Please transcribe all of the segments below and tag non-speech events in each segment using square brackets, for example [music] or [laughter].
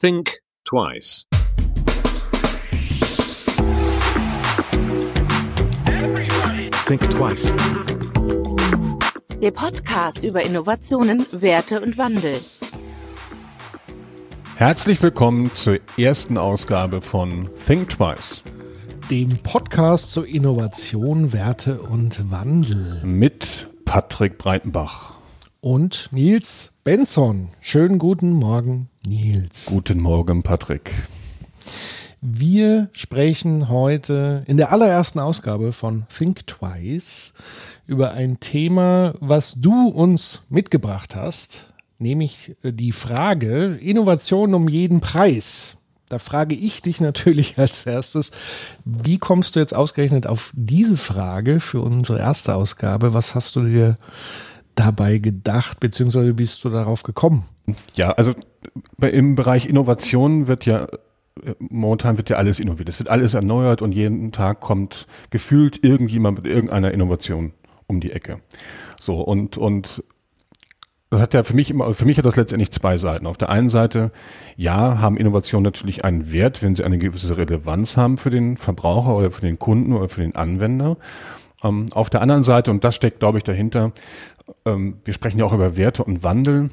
Think twice. Think twice. Der Podcast über Innovationen, Werte und Wandel. Herzlich willkommen zur ersten Ausgabe von Think Twice Dem Podcast zur Innovation, Werte und Wandel. mit Patrick Breitenbach. Und Nils Benson. Schönen guten Morgen, Nils. Guten Morgen, Patrick. Wir sprechen heute in der allerersten Ausgabe von Think Twice über ein Thema, was du uns mitgebracht hast, nämlich äh, die Frage Innovation um jeden Preis. Da frage ich dich natürlich [laughs] als erstes, wie kommst du jetzt ausgerechnet auf diese Frage für unsere erste Ausgabe? Was hast du dir dabei gedacht, beziehungsweise bist du darauf gekommen? Ja, also im Bereich Innovation wird ja momentan wird ja alles innoviert. Es wird alles erneuert und jeden Tag kommt gefühlt irgendjemand mit irgendeiner Innovation um die Ecke. So und und das hat ja für mich immer, für mich hat das letztendlich zwei Seiten. Auf der einen Seite, ja, haben Innovationen natürlich einen Wert, wenn sie eine gewisse Relevanz haben für den Verbraucher oder für den Kunden oder für den Anwender. Ähm, auf der anderen Seite, und das steckt, glaube ich, dahinter, ähm, wir sprechen ja auch über Werte und Wandel,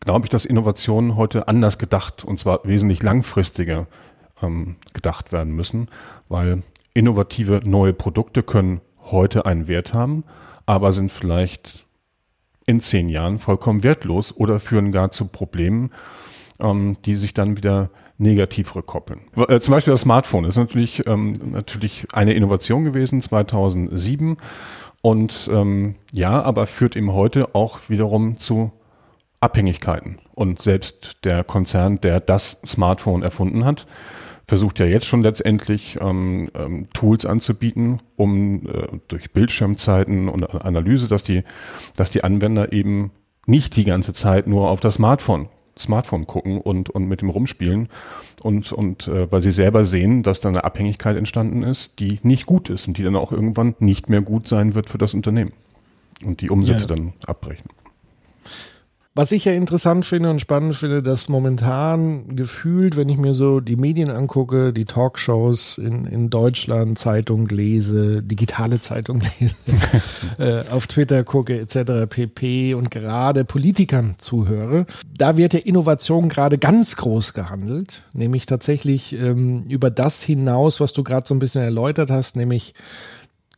glaube ich, dass Innovationen heute anders gedacht und zwar wesentlich langfristiger ähm, gedacht werden müssen, weil innovative neue Produkte können heute einen Wert haben, aber sind vielleicht in zehn Jahren vollkommen wertlos oder führen gar zu Problemen, ähm, die sich dann wieder negativ rückkoppeln. Äh, zum Beispiel das Smartphone ist natürlich, ähm, natürlich eine Innovation gewesen, 2007. Und ähm, ja, aber führt eben heute auch wiederum zu Abhängigkeiten. Und selbst der Konzern, der das Smartphone erfunden hat, versucht ja jetzt schon letztendlich ähm, ähm, Tools anzubieten, um äh, durch Bildschirmzeiten und Analyse, dass die, dass die Anwender eben nicht die ganze Zeit nur auf das Smartphone Smartphone gucken und, und mit dem rumspielen und, und äh, weil sie selber sehen, dass da eine Abhängigkeit entstanden ist, die nicht gut ist und die dann auch irgendwann nicht mehr gut sein wird für das Unternehmen und die Umsätze Ja. dann abbrechen. Was ich ja interessant finde und spannend finde, dass momentan gefühlt, wenn ich mir so die Medien angucke, die Talkshows in, in Deutschland, Zeitung lese, digitale Zeitung lese, [laughs] äh, auf Twitter gucke etc. pp. und gerade Politikern zuhöre, da wird ja Innovation gerade ganz groß gehandelt, nämlich tatsächlich ähm, über das hinaus, was du gerade so ein bisschen erläutert hast, nämlich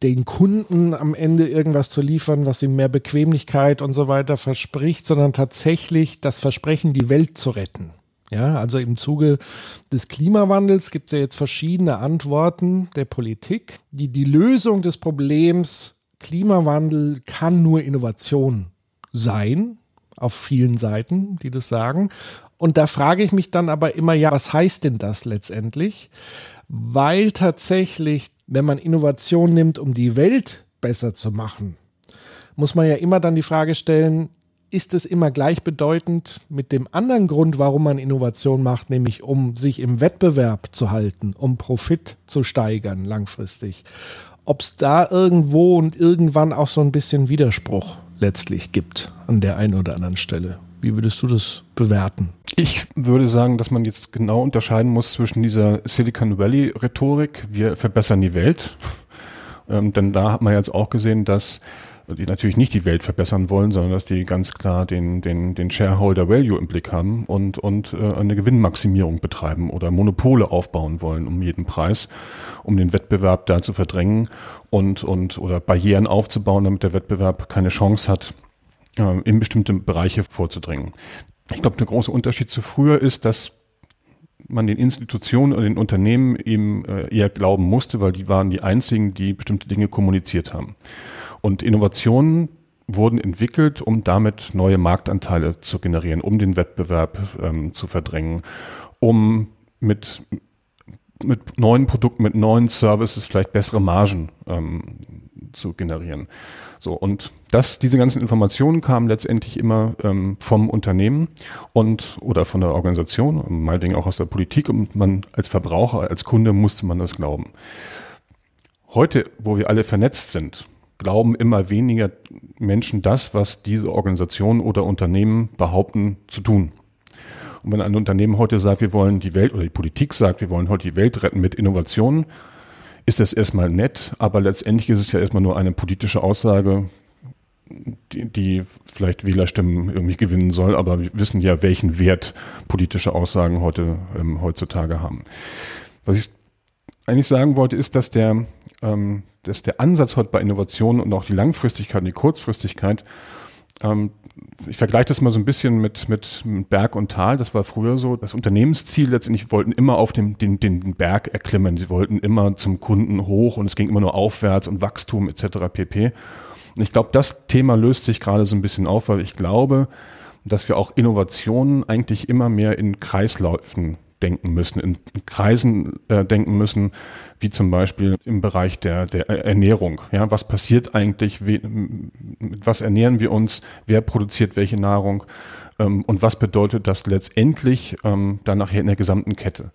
den Kunden am Ende irgendwas zu liefern, was ihm mehr Bequemlichkeit und so weiter verspricht, sondern tatsächlich das Versprechen, die Welt zu retten. Ja, also im Zuge des Klimawandels gibt es ja jetzt verschiedene Antworten der Politik. Die, die Lösung des Problems Klimawandel kann nur Innovation sein, auf vielen Seiten, die das sagen. Und da frage ich mich dann aber immer, ja, was heißt denn das letztendlich? Weil tatsächlich, wenn man Innovation nimmt, um die Welt besser zu machen, muss man ja immer dann die Frage stellen, ist es immer gleichbedeutend mit dem anderen Grund, warum man Innovation macht, nämlich um sich im Wettbewerb zu halten, um Profit zu steigern langfristig? Ob es da irgendwo und irgendwann auch so ein bisschen Widerspruch letztlich gibt an der einen oder anderen Stelle. Wie würdest du das bewerten? Ich würde sagen, dass man jetzt genau unterscheiden muss zwischen dieser Silicon Valley Rhetorik, wir verbessern die Welt, [laughs] ähm, denn da hat man jetzt auch gesehen, dass die natürlich nicht die Welt verbessern wollen, sondern dass die ganz klar den, den, den Shareholder Value im Blick haben und, und äh, eine Gewinnmaximierung betreiben oder Monopole aufbauen wollen um jeden Preis, um den Wettbewerb da zu verdrängen und, und oder Barrieren aufzubauen, damit der Wettbewerb keine Chance hat, äh, in bestimmte Bereiche vorzudringen. Ich glaube, der große Unterschied zu früher ist, dass man den Institutionen und den Unternehmen eben äh, eher glauben musste, weil die waren die einzigen, die bestimmte Dinge kommuniziert haben. Und Innovationen wurden entwickelt, um damit neue Marktanteile zu generieren, um den Wettbewerb ähm, zu verdrängen, um mit, mit neuen Produkten, mit neuen Services vielleicht bessere Margen ähm, zu generieren. So, und das, diese ganzen Informationen kamen letztendlich immer ähm, vom Unternehmen und oder von der Organisation, meinetwegen auch aus der Politik und man als Verbraucher, als Kunde musste man das glauben. Heute, wo wir alle vernetzt sind, glauben immer weniger Menschen das, was diese Organisationen oder Unternehmen behaupten zu tun. Und wenn ein Unternehmen heute sagt, wir wollen die Welt oder die Politik sagt, wir wollen heute die Welt retten mit Innovationen, ist das erstmal nett, aber letztendlich ist es ja erstmal nur eine politische Aussage, die, die vielleicht Wählerstimmen irgendwie gewinnen soll, aber wir wissen ja, welchen Wert politische Aussagen heute ähm, heutzutage haben. Was ich eigentlich sagen wollte, ist, dass der, ähm, dass der Ansatz heute bei Innovationen und auch die Langfristigkeit und die Kurzfristigkeit ähm, ich vergleiche das mal so ein bisschen mit, mit, Berg und Tal. Das war früher so. Das Unternehmensziel letztendlich wollten immer auf dem, den, den Berg erklimmen. Sie wollten immer zum Kunden hoch und es ging immer nur aufwärts und Wachstum etc. pp. Und ich glaube, das Thema löst sich gerade so ein bisschen auf, weil ich glaube, dass wir auch Innovationen eigentlich immer mehr in Kreisläufen denken müssen, in Kreisen äh, denken müssen, wie zum Beispiel im Bereich der, der Ernährung. Ja, was passiert eigentlich? Wie, mit was ernähren wir uns? Wer produziert welche Nahrung? Ähm, und was bedeutet das letztendlich ähm, dann nachher in der gesamten Kette?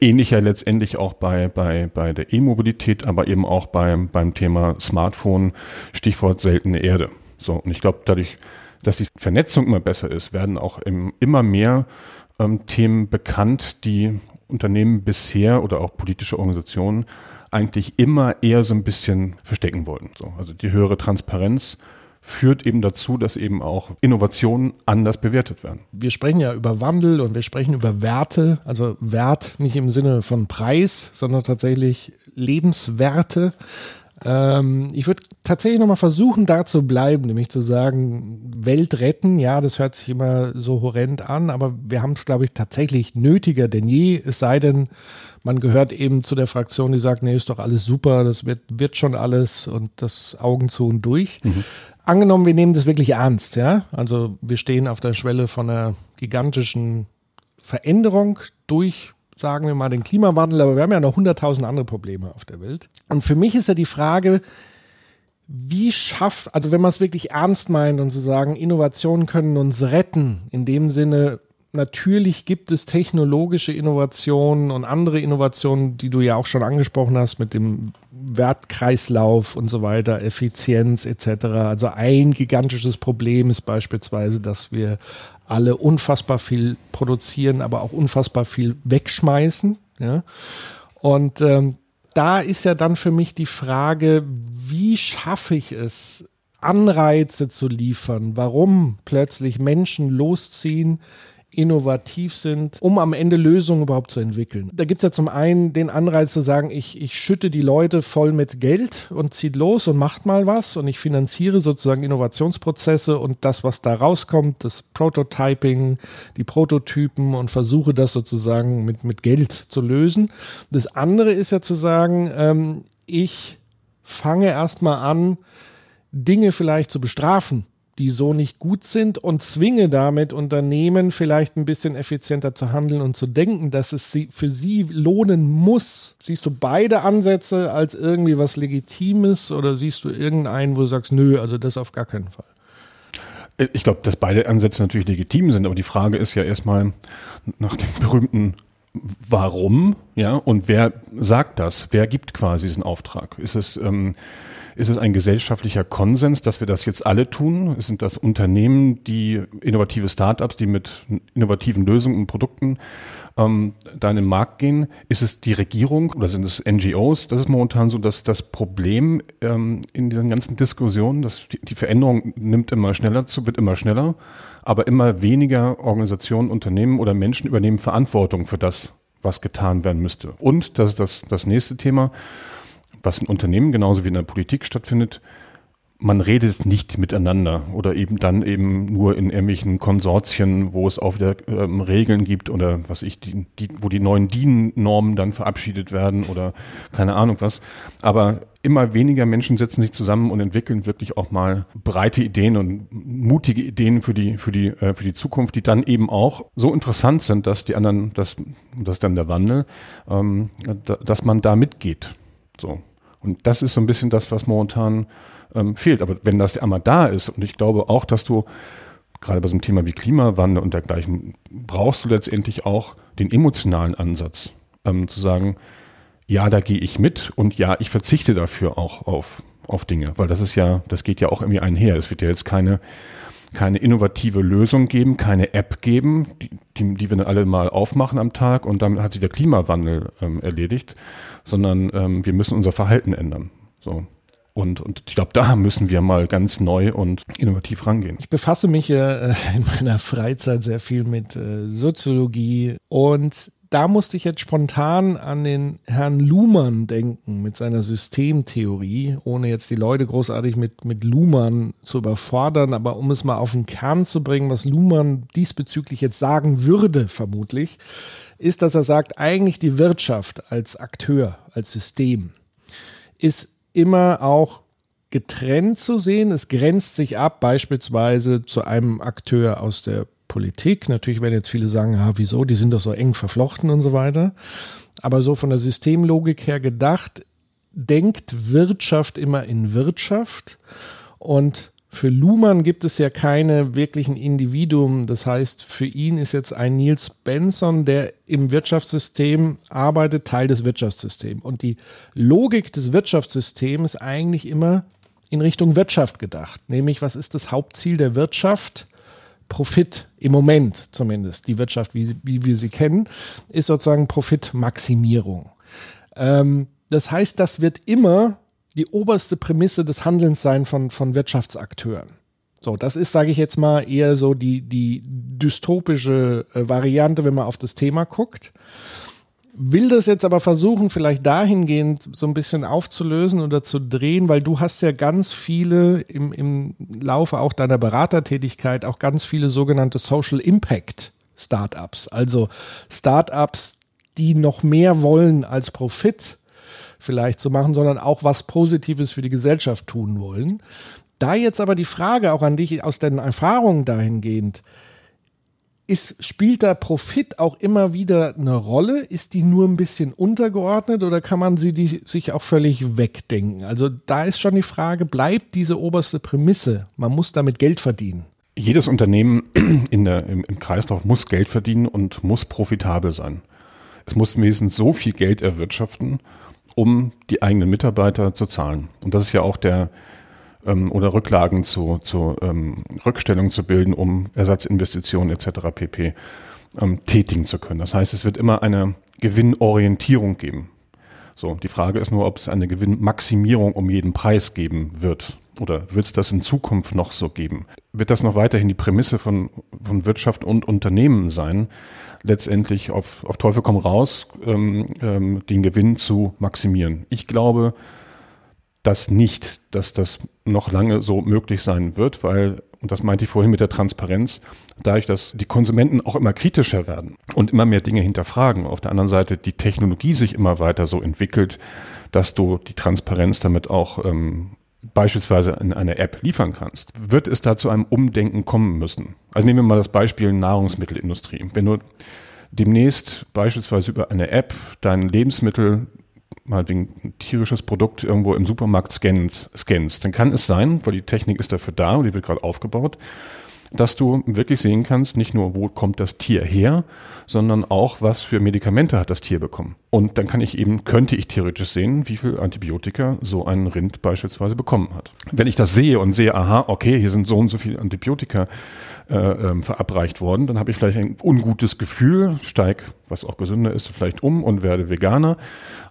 Ähnlicher letztendlich auch bei, bei, bei der E-Mobilität, aber eben auch beim, beim Thema Smartphone, Stichwort seltene Erde. So, und ich glaube, dadurch, dass die Vernetzung immer besser ist, werden auch im, immer mehr ähm, Themen bekannt, die Unternehmen bisher oder auch politische Organisationen eigentlich immer eher so ein bisschen verstecken wollten. So, also die höhere Transparenz führt eben dazu, dass eben auch Innovationen anders bewertet werden. Wir sprechen ja über Wandel und wir sprechen über Werte, also Wert nicht im Sinne von Preis, sondern tatsächlich Lebenswerte. Ähm, ich würde tatsächlich nochmal versuchen, da zu bleiben, nämlich zu sagen, Welt retten, ja, das hört sich immer so horrend an, aber wir haben es, glaube ich, tatsächlich nötiger denn je, es sei denn, man gehört eben zu der Fraktion, die sagt, nee, ist doch alles super, das wird, wird schon alles und das Augen zu und durch. Mhm. Angenommen, wir nehmen das wirklich ernst, ja, also wir stehen auf der Schwelle von einer gigantischen Veränderung durch sagen wir mal, den Klimawandel, aber wir haben ja noch hunderttausend andere Probleme auf der Welt. Und für mich ist ja die Frage, wie schafft, also wenn man es wirklich ernst meint und zu sagen, Innovationen können uns retten, in dem Sinne, natürlich gibt es technologische Innovationen und andere Innovationen, die du ja auch schon angesprochen hast mit dem Wertkreislauf und so weiter, Effizienz etc. Also ein gigantisches Problem ist beispielsweise, dass wir alle unfassbar viel produzieren, aber auch unfassbar viel wegschmeißen. Ja? Und ähm, da ist ja dann für mich die Frage, wie schaffe ich es, Anreize zu liefern, warum plötzlich Menschen losziehen, innovativ sind, um am Ende Lösungen überhaupt zu entwickeln. Da gibt es ja zum einen den Anreiz zu sagen, ich, ich schütte die Leute voll mit Geld und zieht los und macht mal was und ich finanziere sozusagen Innovationsprozesse und das, was da rauskommt, das Prototyping, die Prototypen und versuche das sozusagen mit, mit Geld zu lösen. Das andere ist ja zu sagen, ähm, ich fange erstmal an, Dinge vielleicht zu bestrafen die so nicht gut sind und zwinge damit Unternehmen vielleicht ein bisschen effizienter zu handeln und zu denken, dass es sie, für sie lohnen muss. Siehst du beide Ansätze als irgendwie was Legitimes oder siehst du irgendeinen, wo du sagst, nö, also das auf gar keinen Fall? Ich glaube, dass beide Ansätze natürlich legitim sind, aber die Frage ist ja erstmal nach dem berühmten Warum, ja, und wer sagt das? Wer gibt quasi diesen Auftrag? Ist es ähm, ist es ein gesellschaftlicher Konsens, dass wir das jetzt alle tun? Sind das Unternehmen, die innovative Startups, die mit innovativen Lösungen und Produkten ähm, da in den Markt gehen? Ist es die Regierung oder sind es NGOs? Das ist momentan so dass das Problem ähm, in diesen ganzen Diskussionen. Dass die, die Veränderung nimmt immer schneller zu, wird immer schneller, aber immer weniger Organisationen, Unternehmen oder Menschen übernehmen Verantwortung für das, was getan werden müsste. Und das ist das, das nächste Thema was in Unternehmen genauso wie in der Politik stattfindet, man redet nicht miteinander oder eben dann eben nur in irgendwelchen Konsortien, wo es auch wieder ähm, Regeln gibt oder was ich, die, die, wo die neuen DIN-Normen dann verabschiedet werden oder keine Ahnung was. Aber immer weniger Menschen setzen sich zusammen und entwickeln wirklich auch mal breite Ideen und mutige Ideen für die, für die, äh, für die Zukunft, die dann eben auch so interessant sind, dass die anderen, dass, das dann der Wandel, ähm, da, dass man da mitgeht. So. Und das ist so ein bisschen das, was momentan ähm, fehlt. Aber wenn das einmal da ist, und ich glaube auch, dass du gerade bei so einem Thema wie Klimawandel und dergleichen, brauchst du letztendlich auch den emotionalen Ansatz, ähm, zu sagen, ja, da gehe ich mit und ja, ich verzichte dafür auch auf, auf Dinge, weil das ist ja, das geht ja auch irgendwie einher. Es wird ja jetzt keine keine innovative Lösung geben, keine App geben, die, die, die wir dann alle mal aufmachen am Tag und damit hat sich der Klimawandel ähm, erledigt, sondern ähm, wir müssen unser Verhalten ändern. So. Und, und ich glaube, da müssen wir mal ganz neu und innovativ rangehen. Ich befasse mich äh, in meiner Freizeit sehr viel mit äh, Soziologie und da musste ich jetzt spontan an den Herrn Luhmann denken mit seiner Systemtheorie, ohne jetzt die Leute großartig mit, mit Luhmann zu überfordern, aber um es mal auf den Kern zu bringen, was Luhmann diesbezüglich jetzt sagen würde, vermutlich, ist, dass er sagt, eigentlich die Wirtschaft als Akteur, als System ist immer auch getrennt zu sehen. Es grenzt sich ab, beispielsweise zu einem Akteur aus der Politik. Natürlich werden jetzt viele sagen, ah, wieso, die sind doch so eng verflochten und so weiter. Aber so von der Systemlogik her gedacht, denkt Wirtschaft immer in Wirtschaft. Und für Luhmann gibt es ja keine wirklichen Individuen. Das heißt, für ihn ist jetzt ein Niels Benson, der im Wirtschaftssystem arbeitet, Teil des Wirtschaftssystems. Und die Logik des Wirtschaftssystems ist eigentlich immer in Richtung Wirtschaft gedacht. Nämlich, was ist das Hauptziel der Wirtschaft? Profit im Moment zumindest, die Wirtschaft, wie, wie wir sie kennen, ist sozusagen Profitmaximierung. Ähm, das heißt, das wird immer die oberste Prämisse des Handelns sein von, von Wirtschaftsakteuren. So, das ist, sage ich jetzt mal, eher so die, die dystopische äh, Variante, wenn man auf das Thema guckt will das jetzt aber versuchen, vielleicht dahingehend so ein bisschen aufzulösen oder zu drehen, weil du hast ja ganz viele im, im Laufe auch deiner Beratertätigkeit auch ganz viele sogenannte Social Impact Startups. Also Startups, die noch mehr wollen als Profit vielleicht zu machen, sondern auch was Positives für die Gesellschaft tun wollen. Da jetzt aber die Frage auch an dich aus deinen Erfahrungen dahingehend, ist, spielt da Profit auch immer wieder eine Rolle? Ist die nur ein bisschen untergeordnet oder kann man sie die, sich auch völlig wegdenken? Also da ist schon die Frage, bleibt diese oberste Prämisse, man muss damit Geld verdienen? Jedes Unternehmen [clears throat] in der, im, im Kreislauf muss Geld verdienen und muss profitabel sein. Es muss wenigstens so viel Geld erwirtschaften, um die eigenen Mitarbeiter zu zahlen. Und das ist ja auch der, ähm, oder Rücklagen zu, zu ähm, Rückstellungen zu bilden, um Ersatzinvestitionen etc. pp. Ähm, tätigen zu können. Das heißt, es wird immer eine Gewinnorientierung geben. So, die Frage ist nur, ob es eine Gewinnmaximierung um jeden Preis geben wird. Oder wird es das in Zukunft noch so geben? Wird das noch weiterhin die Prämisse von, von Wirtschaft und Unternehmen sein, letztendlich auf, auf Teufel komm raus, ähm, ähm, den Gewinn zu maximieren? Ich glaube, das nicht, dass das noch lange so möglich sein wird, weil, und das meinte ich vorhin mit der Transparenz, dadurch, dass die Konsumenten auch immer kritischer werden und immer mehr Dinge hinterfragen, auf der anderen Seite die Technologie sich immer weiter so entwickelt, dass du die Transparenz damit auch ähm, beispielsweise in einer App liefern kannst, wird es da zu einem Umdenken kommen müssen. Also nehmen wir mal das Beispiel Nahrungsmittelindustrie. Wenn du demnächst beispielsweise über eine App dein Lebensmittel meinetwegen ein tierisches Produkt irgendwo im Supermarkt scannst, scannst, dann kann es sein, weil die Technik ist dafür da und die wird gerade aufgebaut, dass du wirklich sehen kannst, nicht nur, wo kommt das Tier her, sondern auch, was für Medikamente hat das Tier bekommen. Und dann kann ich eben, könnte ich theoretisch sehen, wie viel Antibiotika so ein Rind beispielsweise bekommen hat. Wenn ich das sehe und sehe, aha, okay, hier sind so und so viele Antibiotika äh, ähm, verabreicht worden, dann habe ich vielleicht ein ungutes Gefühl, steig, was auch gesünder ist, vielleicht um und werde Veganer.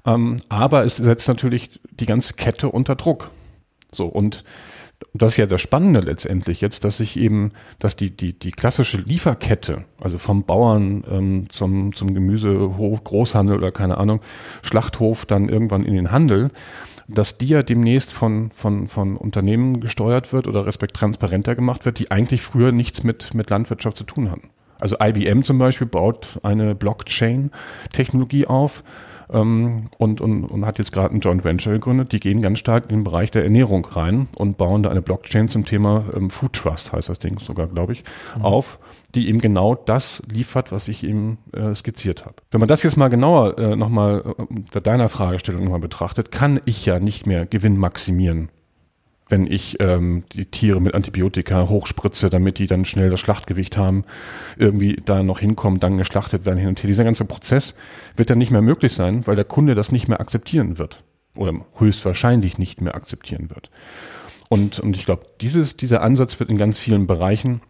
Ähm, aber es setzt natürlich die ganze Kette unter Druck. So, und das ist ja das Spannende letztendlich jetzt, dass sich eben, dass die, die, die klassische Lieferkette, also vom Bauern ähm, zum, zum Gemüsehof, Großhandel oder keine Ahnung, Schlachthof, dann irgendwann in den Handel, dass die ja demnächst von, von, von Unternehmen gesteuert wird oder respekt transparenter gemacht wird, die eigentlich früher nichts mit, mit Landwirtschaft zu tun hatten. Also IBM zum Beispiel baut eine Blockchain-Technologie auf, ähm, und, und, und hat jetzt gerade ein Joint Venture gegründet. Die gehen ganz stark in den Bereich der Ernährung rein und bauen da eine Blockchain zum Thema ähm, Food Trust, heißt das Ding sogar, glaube ich, mhm. auf, die eben genau das liefert, was ich eben äh, skizziert habe. Wenn man das jetzt mal genauer äh, nochmal äh, deiner Fragestellung nochmal betrachtet, kann ich ja nicht mehr Gewinn maximieren wenn ich ähm, die Tiere mit Antibiotika hochspritze, damit die dann schnell das Schlachtgewicht haben, irgendwie da noch hinkommen, dann geschlachtet werden hin und her. Dieser ganze Prozess wird dann nicht mehr möglich sein, weil der Kunde das nicht mehr akzeptieren wird. oder höchstwahrscheinlich nicht mehr akzeptieren wird. Und, und ich glaube, dieses, dieser Ansatz wird in ganz vielen Bereichen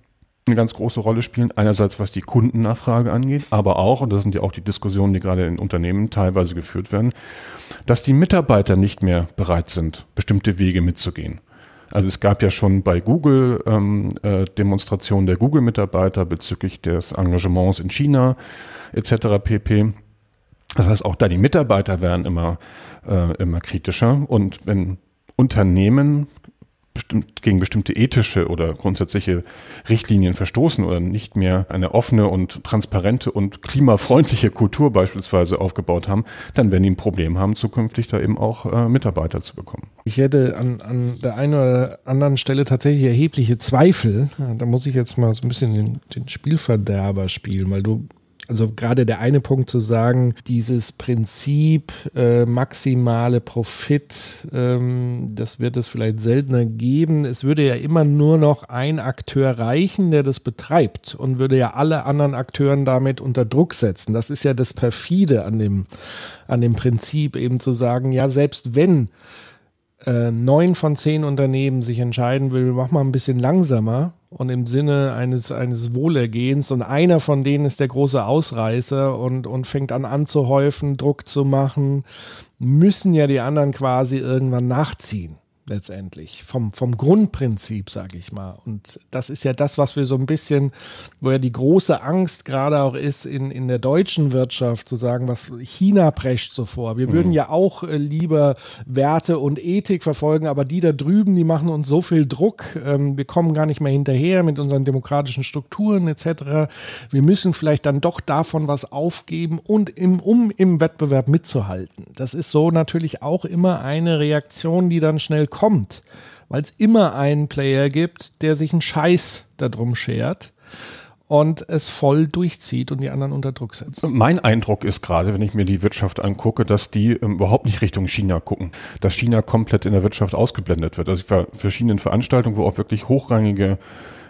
eine ganz große Rolle spielen. Einerseits was die Kundennachfrage angeht, aber auch, und das sind ja auch die Diskussionen, die gerade in Unternehmen teilweise geführt werden, dass die Mitarbeiter nicht mehr bereit sind, bestimmte Wege mitzugehen. Also es gab ja schon bei Google ähm, äh, Demonstrationen der Google-Mitarbeiter bezüglich des Engagements in China etc. pp. Das heißt, auch da die Mitarbeiter werden immer, äh, immer kritischer. Und wenn Unternehmen bestimmt, gegen bestimmte ethische oder grundsätzliche Richtlinien verstoßen oder nicht mehr eine offene und transparente und klimafreundliche Kultur beispielsweise aufgebaut haben, dann werden die ein Problem haben, zukünftig da eben auch äh, Mitarbeiter zu bekommen. Ich hätte an, an der einen oder anderen Stelle tatsächlich erhebliche Zweifel. Da muss ich jetzt mal so ein bisschen den, den Spielverderber spielen, weil du also gerade der eine Punkt zu sagen, dieses Prinzip äh, maximale Profit, ähm, das wird es vielleicht seltener geben. Es würde ja immer nur noch ein Akteur reichen, der das betreibt und würde ja alle anderen Akteuren damit unter Druck setzen. Das ist ja das perfide an dem an dem Prinzip eben zu sagen, ja selbst wenn äh, neun von zehn Unternehmen sich entscheiden will, mach mal ein bisschen langsamer, und im Sinne eines, eines Wohlergehens. Und einer von denen ist der große Ausreißer und, und fängt an anzuhäufen, Druck zu machen, müssen ja die anderen quasi irgendwann nachziehen letztendlich vom, vom Grundprinzip, sage ich mal. Und das ist ja das, was wir so ein bisschen, wo ja die große Angst gerade auch ist in, in der deutschen Wirtschaft, zu sagen, was China prescht so vor. Wir mhm. würden ja auch äh, lieber Werte und Ethik verfolgen, aber die da drüben, die machen uns so viel Druck. Ähm, wir kommen gar nicht mehr hinterher mit unseren demokratischen Strukturen etc. Wir müssen vielleicht dann doch davon was aufgeben und im, um im Wettbewerb mitzuhalten. Das ist so natürlich auch immer eine Reaktion, die dann schnell kommt kommt, weil es immer einen Player gibt, der sich einen Scheiß darum schert und es voll durchzieht und die anderen unter Druck setzt. Mein Eindruck ist gerade, wenn ich mir die Wirtschaft angucke, dass die ähm, überhaupt nicht Richtung China gucken, dass China komplett in der Wirtschaft ausgeblendet wird. Also ich war verschiedenen Veranstaltungen, wo auch wirklich hochrangige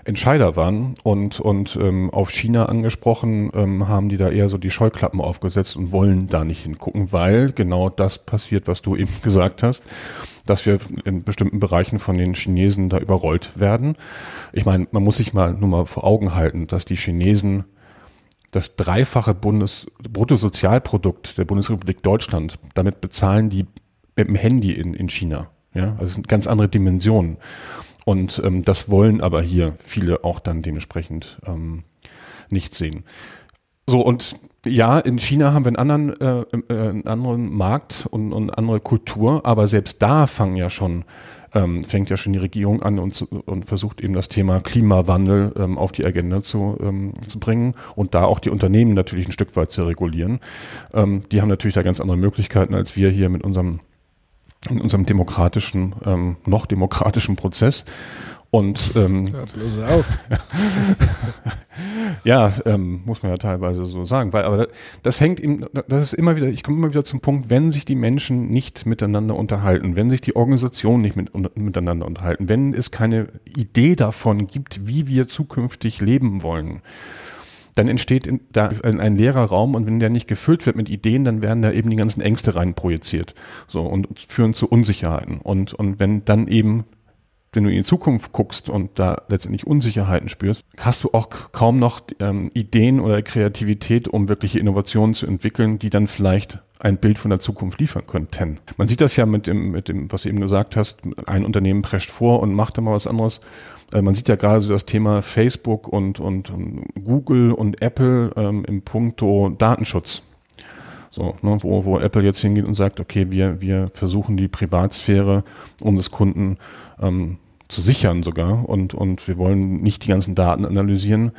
Entscheider waren und, und ähm, auf China angesprochen, ähm, haben die da eher so die Scheuklappen aufgesetzt und wollen da nicht hingucken, weil genau das passiert, was du [laughs] eben gesagt hast dass wir in bestimmten Bereichen von den Chinesen da überrollt werden. Ich meine, man muss sich mal nur mal vor Augen halten, dass die Chinesen das dreifache Bundes Bruttosozialprodukt der Bundesrepublik Deutschland, damit bezahlen die mit dem Handy in, in China. Ja, also sind ganz andere Dimensionen. Und ähm, das wollen aber hier viele auch dann dementsprechend ähm, nicht sehen. So, und ja, in China haben wir einen anderen, äh, äh, einen anderen Markt und, und andere Kultur, aber selbst da fangen ja schon, ähm, fängt ja schon die Regierung an und, und versucht eben das Thema Klimawandel ähm, auf die Agenda zu, ähm, zu bringen und da auch die Unternehmen natürlich ein Stück weit zu regulieren. Ähm, die haben natürlich da ganz andere Möglichkeiten als wir hier mit unserem in unserem demokratischen, ähm, noch demokratischen Prozess. Und ähm, ja, bloß auf. [laughs] ja, ähm, muss man ja teilweise so sagen, weil aber das hängt ihm, das ist immer wieder, ich komme immer wieder zum Punkt, wenn sich die Menschen nicht miteinander unterhalten, wenn sich die Organisationen nicht mit, miteinander unterhalten, wenn es keine Idee davon gibt, wie wir zukünftig leben wollen, dann entsteht da ein, leerer Raum und wenn der nicht gefüllt wird mit Ideen, dann werden da eben die ganzen Ängste rein projiziert. So und führen zu Unsicherheiten. Und, und wenn dann eben wenn du in die Zukunft guckst und da letztendlich Unsicherheiten spürst, hast du auch kaum noch ähm, Ideen oder Kreativität, um wirkliche Innovationen zu entwickeln, die dann vielleicht ein Bild von der Zukunft liefern könnten. Man sieht das ja mit dem, mit dem, was du eben gesagt hast, ein Unternehmen prescht vor und macht dann mal was anderes. Äh, man sieht ja gerade so das Thema Facebook und, und, und Google und Apple ähm, im Punkto Datenschutz. So, ne, wo, wo Apple jetzt hingeht und sagt, okay, wir, wir versuchen die Privatsphäre unseres Kunden ähm, zu sichern sogar und, und wir wollen nicht die ganzen Daten analysieren,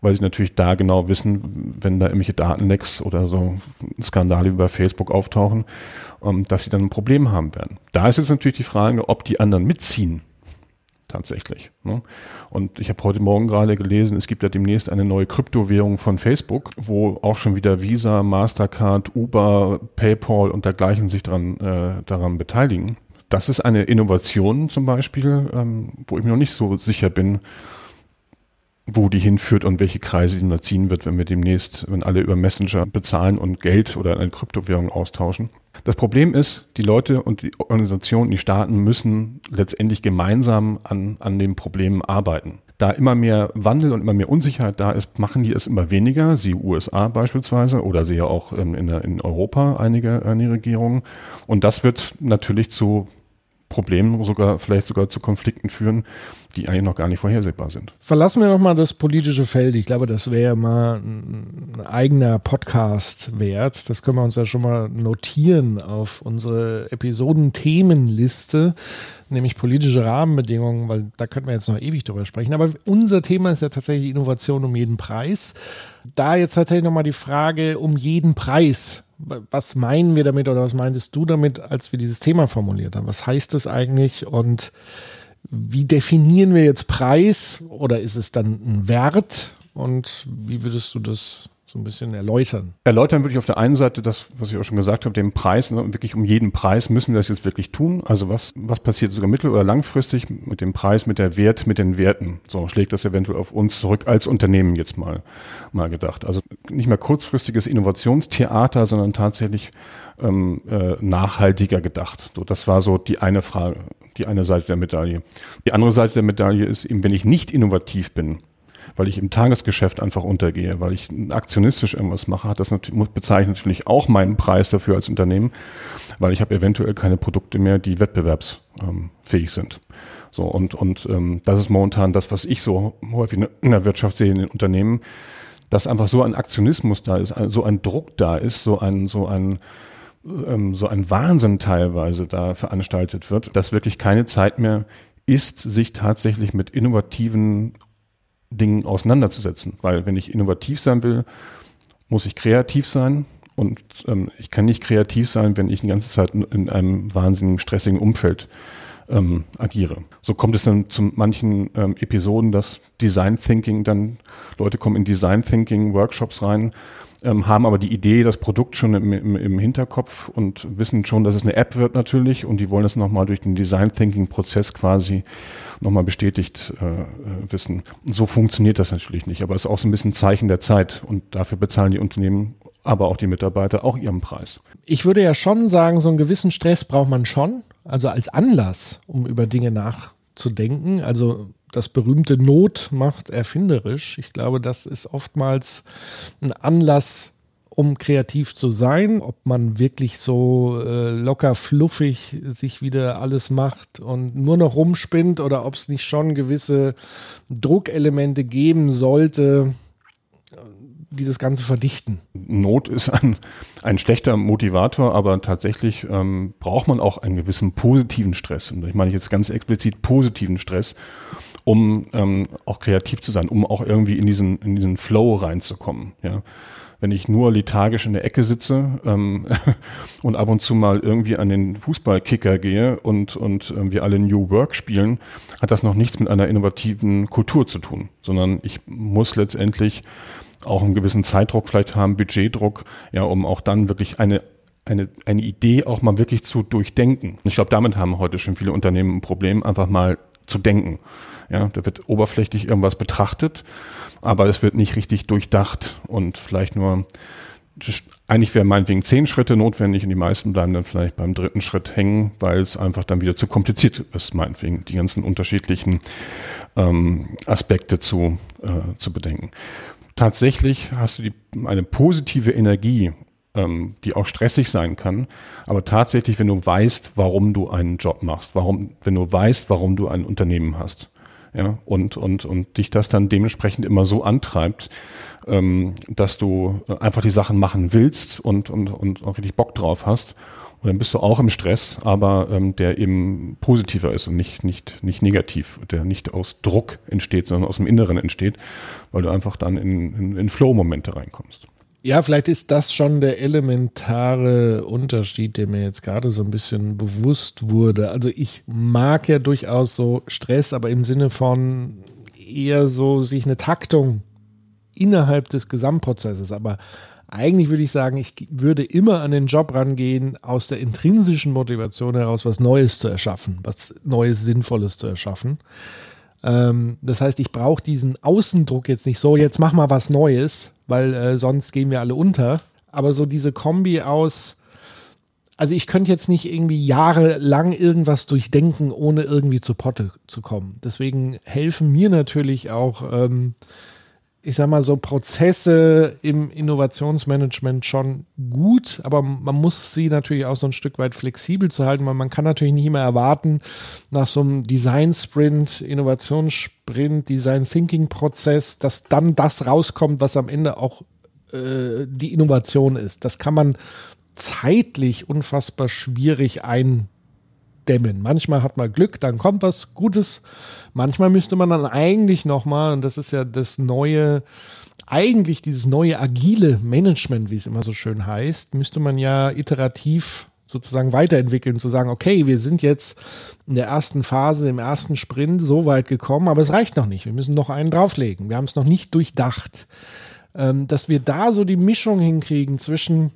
weil sie natürlich da genau wissen, wenn da irgendwelche Datenlecks oder so Skandale wie bei Facebook auftauchen, ähm, dass sie dann ein Problem haben werden. Da ist jetzt natürlich die Frage, ob die anderen mitziehen tatsächlich. Ne? Und ich habe heute Morgen gerade gelesen, es gibt ja demnächst eine neue Kryptowährung von Facebook, wo auch schon wieder Visa, Mastercard, Uber, PayPal und dergleichen sich dran, äh, daran beteiligen. Das ist eine Innovation zum Beispiel, ähm, wo ich mir noch nicht so sicher bin, wo die hinführt und welche Kreise die nur ziehen wird, wenn wir demnächst, wenn alle über Messenger bezahlen und Geld oder eine Kryptowährung austauschen. Das Problem ist, die Leute und die Organisationen, die Staaten müssen letztendlich gemeinsam an, an den Problemen arbeiten. Da immer mehr Wandel und immer mehr Unsicherheit da ist, machen die es immer weniger, sie USA beispielsweise oder sie ja auch in, in Europa einige, einige Regierungen. Und das wird natürlich zu Problemen, sogar vielleicht sogar zu Konflikten führen, die eigentlich noch gar nicht vorhersehbar sind. Verlassen wir nochmal das politische Feld. Ich glaube, das wäre mal ein eigener Podcast wert. Das können wir uns ja schon mal notieren auf unsere Episoden-Themenliste, nämlich politische Rahmenbedingungen, weil da könnten wir jetzt noch ewig drüber sprechen. Aber unser Thema ist ja tatsächlich Innovation um jeden Preis. Da jetzt tatsächlich nochmal die Frage um jeden Preis was meinen wir damit oder was meintest du damit, als wir dieses Thema formuliert haben? Was heißt das eigentlich und wie definieren wir jetzt Preis oder ist es dann ein Wert? Und wie würdest du das so ein bisschen erläutern? Erläutern würde ich auf der einen Seite das, was ich auch schon gesagt habe, den Preis, ne, wirklich um jeden Preis müssen wir das jetzt wirklich tun. Also was, was passiert sogar mittel- oder langfristig mit dem Preis, mit der Wert, mit den Werten? So schlägt das eventuell auf uns zurück als Unternehmen jetzt mal, mal gedacht. Also nicht mehr kurzfristiges Innovationstheater, sondern tatsächlich ähm, äh, nachhaltiger gedacht. So, das war so die eine Frage, die eine Seite der Medaille. Die andere Seite der Medaille ist eben, wenn ich nicht innovativ bin, weil ich im Tagesgeschäft einfach untergehe, weil ich aktionistisch irgendwas mache, hat das bezeichnet natürlich auch meinen Preis dafür als Unternehmen, weil ich habe eventuell keine Produkte mehr, die wettbewerbsfähig sind. So, und, und ähm, das ist momentan das, was ich so häufig in der Wirtschaft sehe in den Unternehmen, dass einfach so ein Aktionismus da ist, so ein Druck da ist, so ein, so ein ähm, so ein Wahnsinn teilweise da veranstaltet wird, dass wirklich keine Zeit mehr ist, sich tatsächlich mit innovativen Dingen auseinanderzusetzen. Weil wenn ich innovativ sein will, muss ich kreativ sein. Und ähm, ich kann nicht kreativ sein, wenn ich die ganze Zeit in einem wahnsinnigen stressigen Umfeld ähm, agiere. So kommt es dann zu manchen ähm, Episoden, dass Design Thinking dann, Leute kommen in Design Thinking Workshops rein, ähm, haben aber die Idee, das Produkt schon im, im, im, Hinterkopf und wissen schon, dass es eine App wird natürlich und die wollen es nochmal durch den Design Thinking Prozess quasi nochmal bestätigt äh, äh, wissen. So funktioniert das natürlich nicht, aber es ist auch so ein bisschen Zeichen der Zeit und dafür bezahlen die Unternehmen aber auch die Mitarbeiter auch ihren Preis. Ich würde ja schon sagen, so einen gewissen Stress braucht man schon, also als Anlass, um über Dinge nachzudenken. Also das berühmte Not macht erfinderisch. Ich glaube, das ist oftmals ein Anlass, um kreativ zu sein. Ob man wirklich so äh, locker fluffig sich wieder alles macht und nur noch rumspinnt oder ob es nicht schon gewisse Druckelemente geben sollte, die das Ganze verdichten. Not ist ein, ein schlechter Motivator, aber tatsächlich ähm, braucht man auch einen gewissen positiven Stress. Und ich meine jetzt ganz explizit positiven Stress, um ähm, auch kreativ zu sein, um auch irgendwie in diesen, in diesen Flow reinzukommen. Ja wenn ich nur lethargisch in der Ecke sitze ähm, [laughs] und ab und zu mal irgendwie an den Fußballkicker gehe und, und äh, wir alle New Work spielen, hat das noch nichts mit einer innovativen Kultur zu tun, sondern ich muss letztendlich auch einen gewissen Zeitdruck vielleicht haben, Budgetdruck, ja, um auch dann wirklich eine eine, eine Idee auch mal wirklich zu durchdenken. Ich glaube, damit haben heute schon viele Unternehmen ein Problem, einfach mal zu denken. Ja, da wird oberflächlich irgendwas betrachtet, aber es wird nicht richtig durchdacht und vielleicht nur, eigentlich wären meinetwegen zehn Schritte notwendig und die meisten bleiben dann vielleicht beim dritten Schritt hängen, weil es einfach dann wieder zu kompliziert ist, meinetwegen die ganzen unterschiedlichen ähm, Aspekte zu, äh, zu bedenken. Tatsächlich hast du die, eine positive Energie ähm, die auch stressig sein kann. Aber tatsächlich, wenn du weißt, warum du einen Job machst, warum, wenn du weißt, warum du ein Unternehmen hast, ja, und, und, und dich das dann dementsprechend immer so antreibt, ähm, dass du einfach die Sachen machen willst und, und, und auch richtig Bock drauf hast. Und dann bist du auch im Stress, aber ähm, der eben positiver ist und nicht, nicht, nicht negativ, der nicht aus Druck entsteht, sondern aus dem Inneren entsteht, weil du einfach dann in, in, in Flow-Momente reinkommst. Ja, vielleicht ist das schon der elementare Unterschied, der mir jetzt gerade so ein bisschen bewusst wurde. Also ich mag ja durchaus so Stress, aber im Sinne von eher so sich eine Taktung innerhalb des Gesamtprozesses. Aber eigentlich würde ich sagen, ich würde immer an den Job rangehen, aus der intrinsischen Motivation heraus was Neues zu erschaffen, was Neues, Sinnvolles zu erschaffen. Ähm, das heißt, ich brauche diesen Außendruck jetzt nicht so, jetzt mach mal was Neues, weil äh, sonst gehen wir alle unter. Aber so diese Kombi aus, also ich könnte jetzt nicht irgendwie jahrelang irgendwas durchdenken, ohne irgendwie zu Potte zu kommen. Deswegen helfen mir natürlich auch, ähm, ich sag mal, so Prozesse im Innovationsmanagement schon gut, aber man muss sie natürlich auch so ein Stück weit flexibel zu halten, weil man kann natürlich nicht immer erwarten, nach so einem Design-Sprint, Innovationssprint, Design-Thinking-Prozess, dass dann das rauskommt, was am Ende auch äh, die Innovation ist. Das kann man zeitlich unfassbar schwierig eindämmen. Manchmal hat man Glück, dann kommt was Gutes. Manchmal müsste man dann eigentlich nochmal, und das ist ja das neue, eigentlich dieses neue agile Management, wie es immer so schön heißt, müsste man ja iterativ sozusagen weiterentwickeln, zu sagen, okay, wir sind jetzt in der ersten Phase, im ersten Sprint so weit gekommen, aber es reicht noch nicht. Wir müssen noch einen drauflegen. Wir haben es noch nicht durchdacht. Ähm, dass wir da so die Mischung hinkriegen zwischen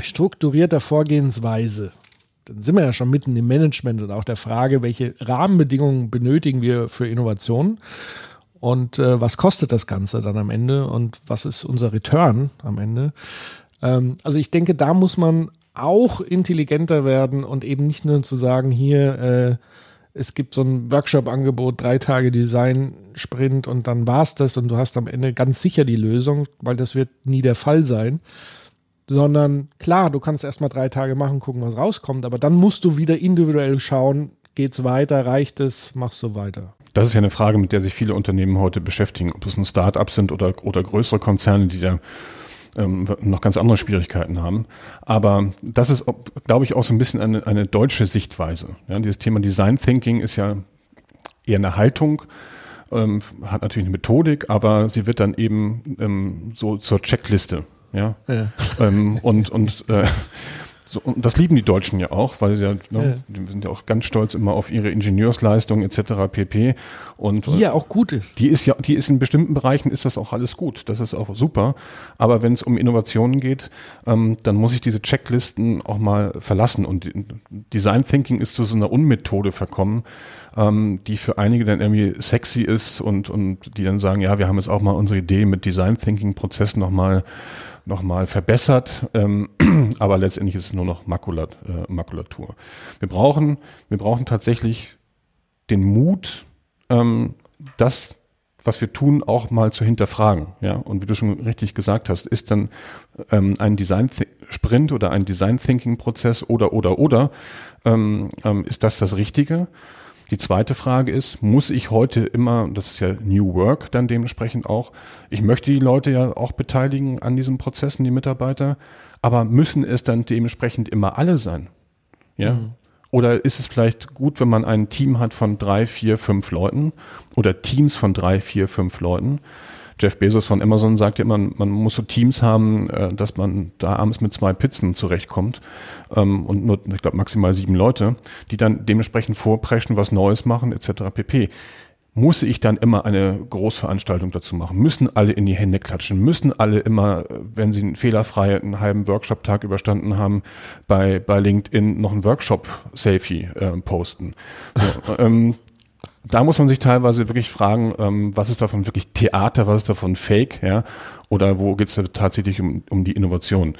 strukturierter Vorgehensweise. Dann sind wir ja schon mitten im Management und auch der Frage, welche Rahmenbedingungen benötigen wir für Innovation und äh, was kostet das Ganze dann am Ende und was ist unser Return am Ende. Ähm, also ich denke, da muss man auch intelligenter werden und eben nicht nur zu sagen, hier, äh, es gibt so ein Workshop-Angebot, drei Tage Design-Sprint und dann war's das und du hast am Ende ganz sicher die Lösung, weil das wird nie der Fall sein sondern klar, du kannst erstmal drei Tage machen, gucken, was rauskommt, aber dann musst du wieder individuell schauen, geht's weiter, reicht es, machst du weiter. Das ist ja eine Frage, mit der sich viele Unternehmen heute beschäftigen, ob es ein Start-up sind oder, oder größere Konzerne, die da ähm, noch ganz andere Schwierigkeiten haben. Aber das ist, glaube ich, auch so ein bisschen eine, eine deutsche Sichtweise. Ja, dieses Thema Design Thinking ist ja eher eine Haltung, ähm, hat natürlich eine Methodik, aber sie wird dann eben ähm, so zur Checkliste ja. ja. Ähm, und und, äh, so, und das lieben die Deutschen ja auch, weil sie ja, ne, ja. die sind ja auch ganz stolz immer auf ihre Ingenieursleistung etc. pp. Und die ja auch gut ist. Die ist ja, die ist in bestimmten Bereichen ist das auch alles gut. Das ist auch super. Aber wenn es um Innovationen geht, ähm, dann muss ich diese Checklisten auch mal verlassen. Und Design Thinking ist zu so einer Unmethode verkommen, ähm, die für einige dann irgendwie sexy ist und und die dann sagen, ja, wir haben jetzt auch mal unsere Idee mit Design Thinking Prozessen noch mal nochmal verbessert, ähm, [clears throat] aber letztendlich ist es nur noch Makulat, äh, Makulatur. Wir brauchen, wir brauchen tatsächlich den Mut, ähm, das, was wir tun, auch mal zu hinterfragen. Ja, und wie du schon richtig gesagt hast, ist dann ähm, ein Design Sprint oder ein Design Thinking Prozess oder oder oder ähm, ähm, ist das das Richtige? Die zweite Frage ist, muss ich heute immer, das ist ja New Work dann dementsprechend auch, ich möchte die Leute ja auch beteiligen an diesen Prozessen, die Mitarbeiter, aber müssen es dann dementsprechend immer alle sein? Ja. Mhm. Oder ist es vielleicht gut, wenn man ein Team hat von drei, vier, fünf Leuten oder Teams von drei, vier, fünf Leuten, Jeff Bezos von Amazon sagt ja immer, man muss so Teams haben, äh, dass man da abends mit zwei Pizzen zurechtkommt ähm, und nur, ich glaube, maximal sieben Leute, die dann dementsprechend vorpreschen, was Neues machen etc. pp. Muss ich dann immer eine Großveranstaltung dazu machen? Müssen alle in die Hände klatschen? Müssen alle immer, wenn sie einen fehlerfrei einen halben Workshop-Tag überstanden haben, bei, bei LinkedIn noch einen Workshop-Selfie äh, posten? So, ähm, da muss man sich teilweise wirklich fragen, ähm, was ist davon wirklich Theater, was ist davon Fake, ja, oder wo geht es tatsächlich um, um die Innovation?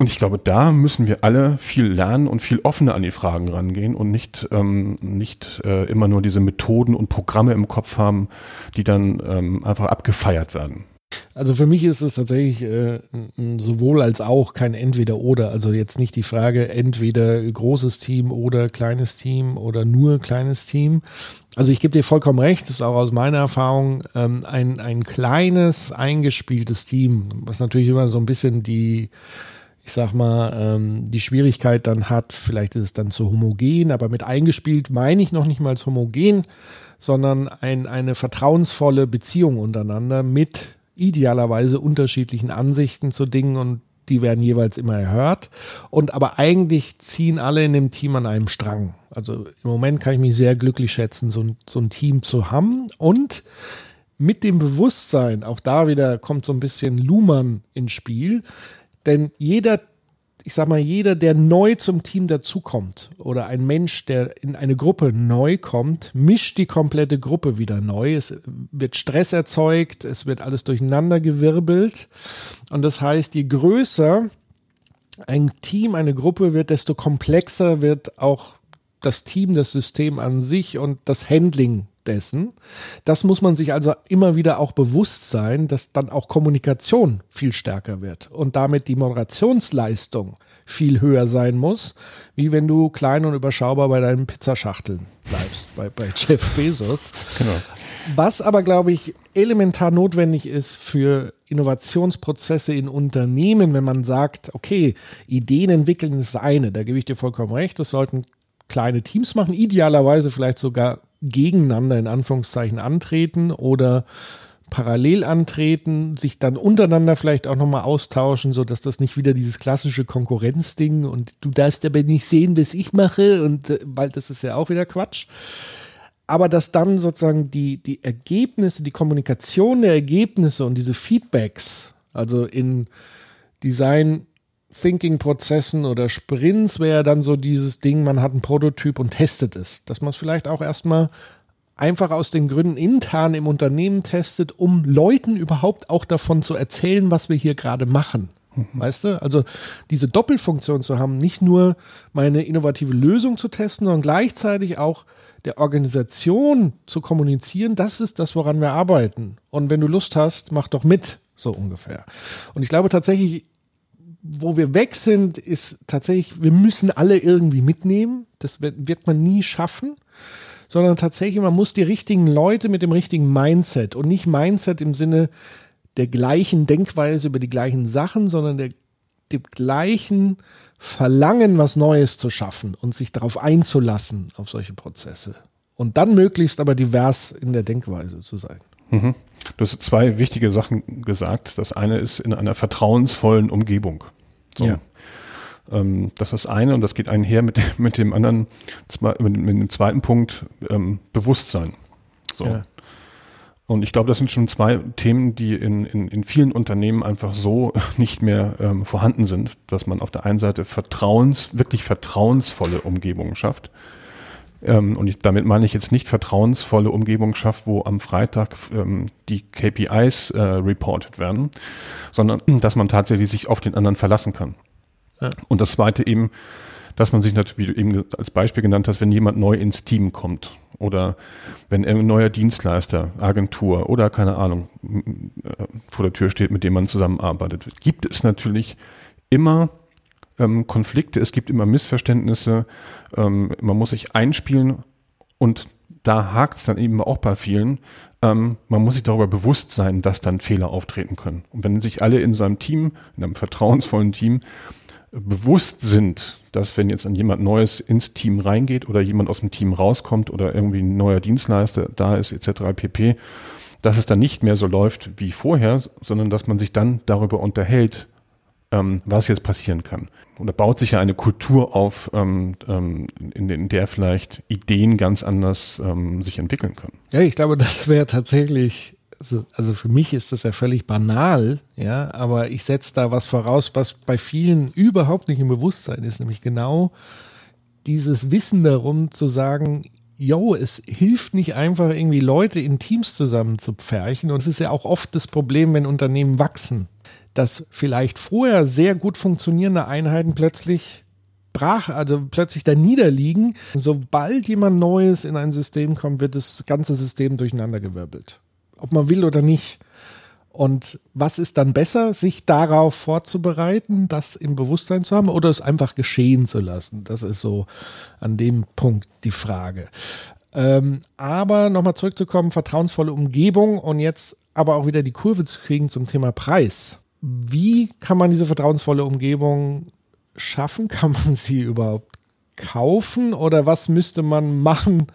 Und ich glaube, da müssen wir alle viel lernen und viel offener an die Fragen rangehen und nicht, ähm, nicht äh, immer nur diese Methoden und Programme im Kopf haben, die dann ähm, einfach abgefeiert werden. Also für mich ist es tatsächlich äh, sowohl als auch kein Entweder-Oder. Also jetzt nicht die Frage, entweder großes Team oder kleines Team oder nur kleines Team. Also ich gebe dir vollkommen recht, das ist auch aus meiner Erfahrung ähm, ein, ein kleines, eingespieltes Team, was natürlich immer so ein bisschen die, ich sag mal, ähm, die Schwierigkeit dann hat, vielleicht ist es dann zu homogen, aber mit eingespielt meine ich noch nicht mal homogen, sondern ein, eine vertrauensvolle Beziehung untereinander mit idealerweise unterschiedlichen Ansichten zu Dingen und die werden jeweils immer erhört. Und aber eigentlich ziehen alle in dem Team an einem Strang. Also im Moment kann ich mich sehr glücklich schätzen, so ein, so ein Team zu haben. Und mit dem Bewusstsein, auch da wieder kommt so ein bisschen Luhmann ins Spiel, denn jeder ich sag mal, jeder, der neu zum Team dazukommt oder ein Mensch, der in eine Gruppe neu kommt, mischt die komplette Gruppe wieder neu. Es wird Stress erzeugt, es wird alles durcheinander gewirbelt. Und das heißt, je größer ein Team, eine Gruppe wird, desto komplexer wird auch das Team, das System an sich und das Handling dessen. Das muss man sich also immer wieder auch bewusst sein, dass dann auch Kommunikation viel stärker wird und damit die Moderationsleistung viel höher sein muss, wie wenn du klein und überschaubar bei deinen Pizzaschachteln bleibst, bei, bei [laughs] Jeff Bezos. Genau. Was aber, glaube ich, elementar notwendig ist für Innovationsprozesse in Unternehmen, wenn man sagt, okay, Ideen entwickeln ist eine, da gebe ich dir vollkommen recht, das sollten kleine Teams machen, idealerweise vielleicht sogar gegeneinander in Anführungszeichen antreten oder parallel antreten, sich dann untereinander vielleicht auch nochmal austauschen, so dass das nicht wieder dieses klassische Konkurrenzding und du darfst aber nicht sehen, was ich mache und äh, das ist ja auch wieder Quatsch. Aber dass dann sozusagen die, die Ergebnisse, die Kommunikation der Ergebnisse und diese Feedbacks, also in Design Thinking-Prozessen oder Sprints wäre dann so dieses Ding, man hat einen Prototyp und testet es. Dass man es vielleicht auch erstmal einfach aus den Gründen intern im Unternehmen testet, um Leuten überhaupt auch davon zu erzählen, was wir hier gerade machen. Mhm. Weißt du? Also diese Doppelfunktion zu haben, nicht nur meine innovative Lösung zu testen, sondern gleichzeitig auch der Organisation zu kommunizieren, das ist das, woran wir arbeiten. Und wenn du Lust hast, mach doch mit, so ungefähr. Und ich glaube tatsächlich, wo wir weg sind, ist tatsächlich, wir müssen alle irgendwie mitnehmen. Das wird, man nie schaffen. Sondern tatsächlich, man muss die richtigen Leute mit dem richtigen Mindset und nicht Mindset im Sinne der gleichen Denkweise über die gleichen Sachen, sondern der, dem gleichen Verlangen, was Neues zu schaffen und sich darauf einzulassen, auf solche Prozesse. Und dann möglichst aber divers in der Denkweise zu sein. Mhm. Du hast zwei wichtige Sachen gesagt. Das eine ist in einer vertrauensvollen Umgebung. So. Ja. Ähm, das ist das eine und das geht einher mit, [laughs] mit dem anderen, mit, mit dem zweiten Punkt, ähm, Bewusstsein. So. Ja. Und ich glaube, das sind schon zwei Themen, die in, in, in vielen Unternehmen einfach so [laughs] nicht mehr ähm, vorhanden sind, dass man auf der einen Seite vertrauens, wirklich vertrauensvolle Umgebungen schafft ähm, und ich, damit meine ich jetzt nicht vertrauensvolle Umgebung schafft, wo am Freitag ähm, die KPIs äh, reported werden, sondern [clears throat] dass man tatsächlich sich auf den anderen verlassen kann. Ja. Und das zweite eben, dass man sich natürlich, wie du eben als Beispiel genannt hast, wenn jemand neu ins Team kommt oder wenn ein neuer Dienstleister, Agentur oder keine Ahnung äh, vor der Tür steht, mit dem man zusammenarbeitet, gibt es natürlich immer ähm, Konflikte, es gibt immer Missverständnisse, ähm, man muss sich einspielen und da hakt es dann eben auch bei vielen. Ähm, man muss sich darüber bewusst sein, dass dann Fehler auftreten können. Und wenn sich alle in seinem Team, in einem vertrauensvollen Team, bewusst sind, dass wenn jetzt an jemand Neues ins Team reingeht oder jemand aus dem Team rauskommt oder irgendwie ein neuer Dienstleister da ist etc. pp, dass es dann nicht mehr so läuft wie vorher, sondern dass man sich dann darüber unterhält, ähm, was jetzt passieren kann. Und da baut sich ja eine Kultur auf, ähm, ähm, in, in, der vielleicht Ideen ganz anders ähm, sich entwickeln können. Ja, ich glaube, das wäre tatsächlich, also, für mich ist das ja völlig banal, ja, aber ich setze da was voraus, was bei vielen überhaupt nicht im Bewusstsein ist, nämlich genau dieses Wissen darum zu sagen, yo, es hilft nicht einfach irgendwie Leute in Teams zusammen zu pferchen. Und es ist ja auch oft das Problem, wenn Unternehmen wachsen dass vielleicht vorher sehr gut funktionierende Einheiten plötzlich brach, also plötzlich da niederliegen. Sobald jemand Neues in ein System kommt, wird das ganze System durcheinandergewirbelt. Ob man will oder nicht. Und was ist dann besser, sich darauf vorzubereiten, das im Bewusstsein zu haben oder es einfach geschehen zu lassen? Das ist so an dem Punkt die Frage. Ähm, aber nochmal zurückzukommen, vertrauensvolle Umgebung und jetzt aber auch wieder die Kurve zu kriegen zum Thema Preis. Wie kann man diese vertrauensvolle Umgebung schaffen? [laughs] Kann man sie überhaupt kaufen oder was müsste man machen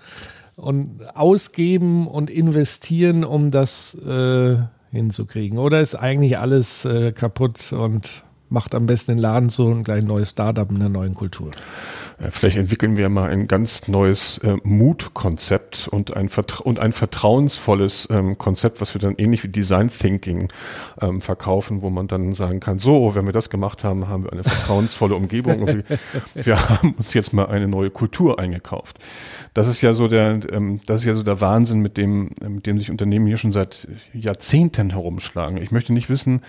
und ausgeben und investieren, um das äh, hinzukriegen? Oder ist eigentlich alles äh, kaputt und macht am besten den Laden zu und gleich ein neues Startup in einer neuen Kultur. Äh, vielleicht entwickeln wir mal ein ganz neues äh, Mut-Konzept und ein, und ein vertrauensvolles ähm, Konzept, was wir dann ähnlich wie Design Thinking ähm, verkaufen, wo man dann sagen kann, so, wenn wir das gemacht haben, haben wir eine vertrauensvolle Umgebung und wir, [laughs] wir haben uns jetzt mal eine neue Kultur eingekauft. Das ist ja so der, ähm, das ist ja so der Wahnsinn, mit dem, mit dem sich Unternehmen hier schon seit Jahrzehnten herumschlagen. Ich möchte nicht wissen,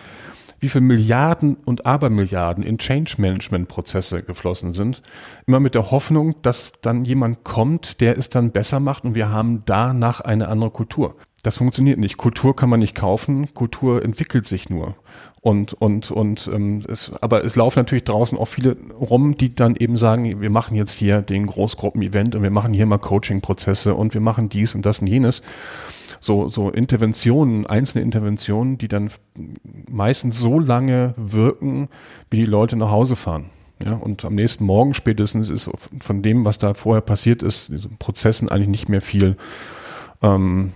wie viel Milliarden und Abermilliarden in Change Management Prozesse geflossen sind. Immer mit der Hoffnung, dass dann jemand kommt, der es dann besser macht und wir haben danach eine andere Kultur. Das funktioniert nicht. Kultur kann man nicht kaufen. Kultur entwickelt sich nur. Und, und, und ähm, es, aber es laufen natürlich draußen auch viele rum, die dann eben sagen, wir machen jetzt hier den Großgruppen-Event und wir machen hier mal Coaching-Prozesse und wir machen dies und das und jenes so, so Interventionen, einzelne Interventionen, die dann meistens so lange wirken, wie die Leute nach Hause fahren. Ja, und am nächsten Morgen spätestens ist von dem, was da vorher passiert ist, diesen Prozessen eigentlich nicht mehr viel, ähm,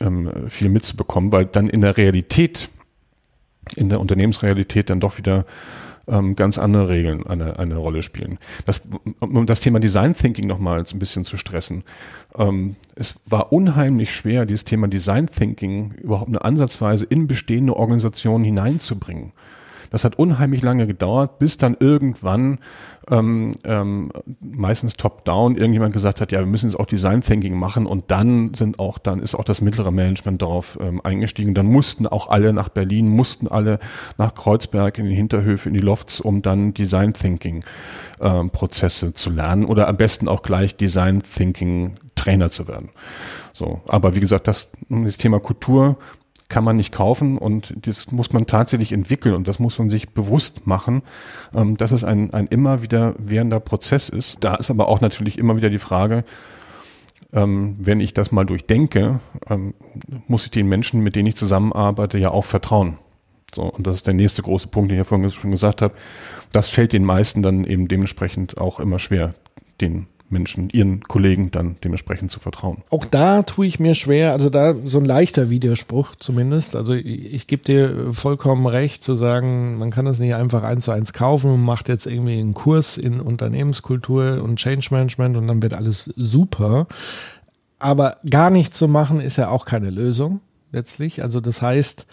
ähm, viel mitzubekommen, weil dann in der Realität, in der Unternehmensrealität dann doch wieder ähm, ganz andere Regeln eine, eine Rolle spielen. Das, um das Thema Design Thinking nochmal ein bisschen zu stressen. Ähm, es war unheimlich schwer, dieses Thema Design Thinking überhaupt eine Ansatzweise in bestehende Organisationen hineinzubringen. Das hat unheimlich lange gedauert, bis dann irgendwann ähm, ähm, meistens top-down irgendjemand gesagt hat, ja, wir müssen jetzt auch Design Thinking machen und dann sind auch, dann ist auch das mittlere Management darauf ähm, eingestiegen. Dann mussten auch alle nach Berlin, mussten alle nach Kreuzberg in die Hinterhöfe, in die Lofts, um dann Design Thinking ähm, Prozesse zu lernen oder am besten auch gleich Design Thinking Trainer zu werden. So, aber wie gesagt, das, das Thema Kultur kann man nicht kaufen und das muss man tatsächlich entwickeln und das muss man sich bewusst machen, ähm, dass es ein, ein immer wieder währender Prozess ist. Da ist aber auch natürlich immer wieder die Frage, ähm, wenn ich das mal durchdenke, ähm, muss ich den Menschen, mit denen ich zusammenarbeite, ja auch vertrauen. So, und das ist der nächste große Punkt, den ich ja vorhin schon gesagt habe. Das fällt den meisten dann eben dementsprechend auch immer schwer, den Menschen, ihren Kollegen dann dementsprechend zu vertrauen. Auch da tue ich mir schwer, also da so ein leichter Widerspruch zumindest. Also ich, ich gebe dir vollkommen recht zu sagen, man kann das nicht einfach eins zu eins kaufen und macht jetzt irgendwie einen Kurs in Unternehmenskultur und Change Management und dann wird alles super. Aber gar nichts zu machen ist ja auch keine Lösung letztlich. Also das heißt,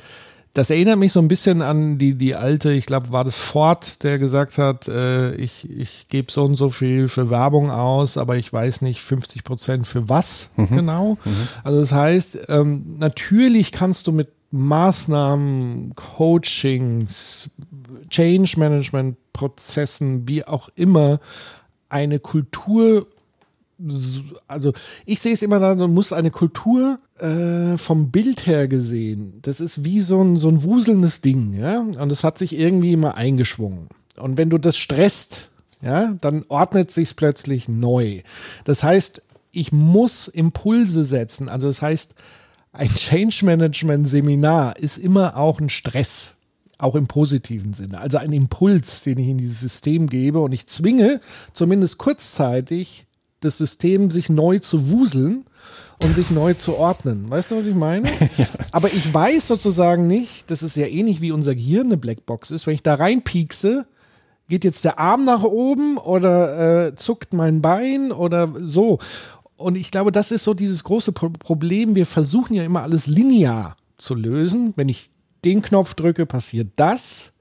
das erinnert mich so ein bisschen an die, die alte, ich glaube, war das Ford, der gesagt hat, äh, ich, ich gebe so und so viel für Werbung aus, aber ich weiß nicht 50 Prozent für was mhm. genau. Mhm. Also das heißt, ähm, natürlich kannst du mit Maßnahmen, Coachings, Change Management Prozessen, wie auch immer, eine Kultur also ich sehe es immer da, man muss eine Kultur äh, vom Bild her gesehen, das ist wie so ein, so ein wuselndes Ding, ja, und es hat sich irgendwie immer eingeschwungen. Und wenn du das stresst, ja, dann ordnet sich's plötzlich neu. Das heißt, ich muss Impulse setzen. Also das heißt, ein Change Management Seminar ist immer auch ein Stress auch im positiven Sinne. Also ein Impuls, den ich in dieses System gebe und ich zwinge zumindest kurzzeitig das System sich neu zu wuseln und sich neu zu ordnen. Weißt du, was ich meine? [laughs] ja. Aber ich weiß sozusagen nicht, das ist ja ähnlich wie unser Gehirn eine Blackbox ist, wenn ich da reinpiekse, geht jetzt der Arm nach oben oder äh, zuckt mein Bein oder so. Und ich glaube, das ist so dieses große Problem. Wir versuchen ja immer alles linear zu lösen. Wenn ich den Knopf drücke, passiert das.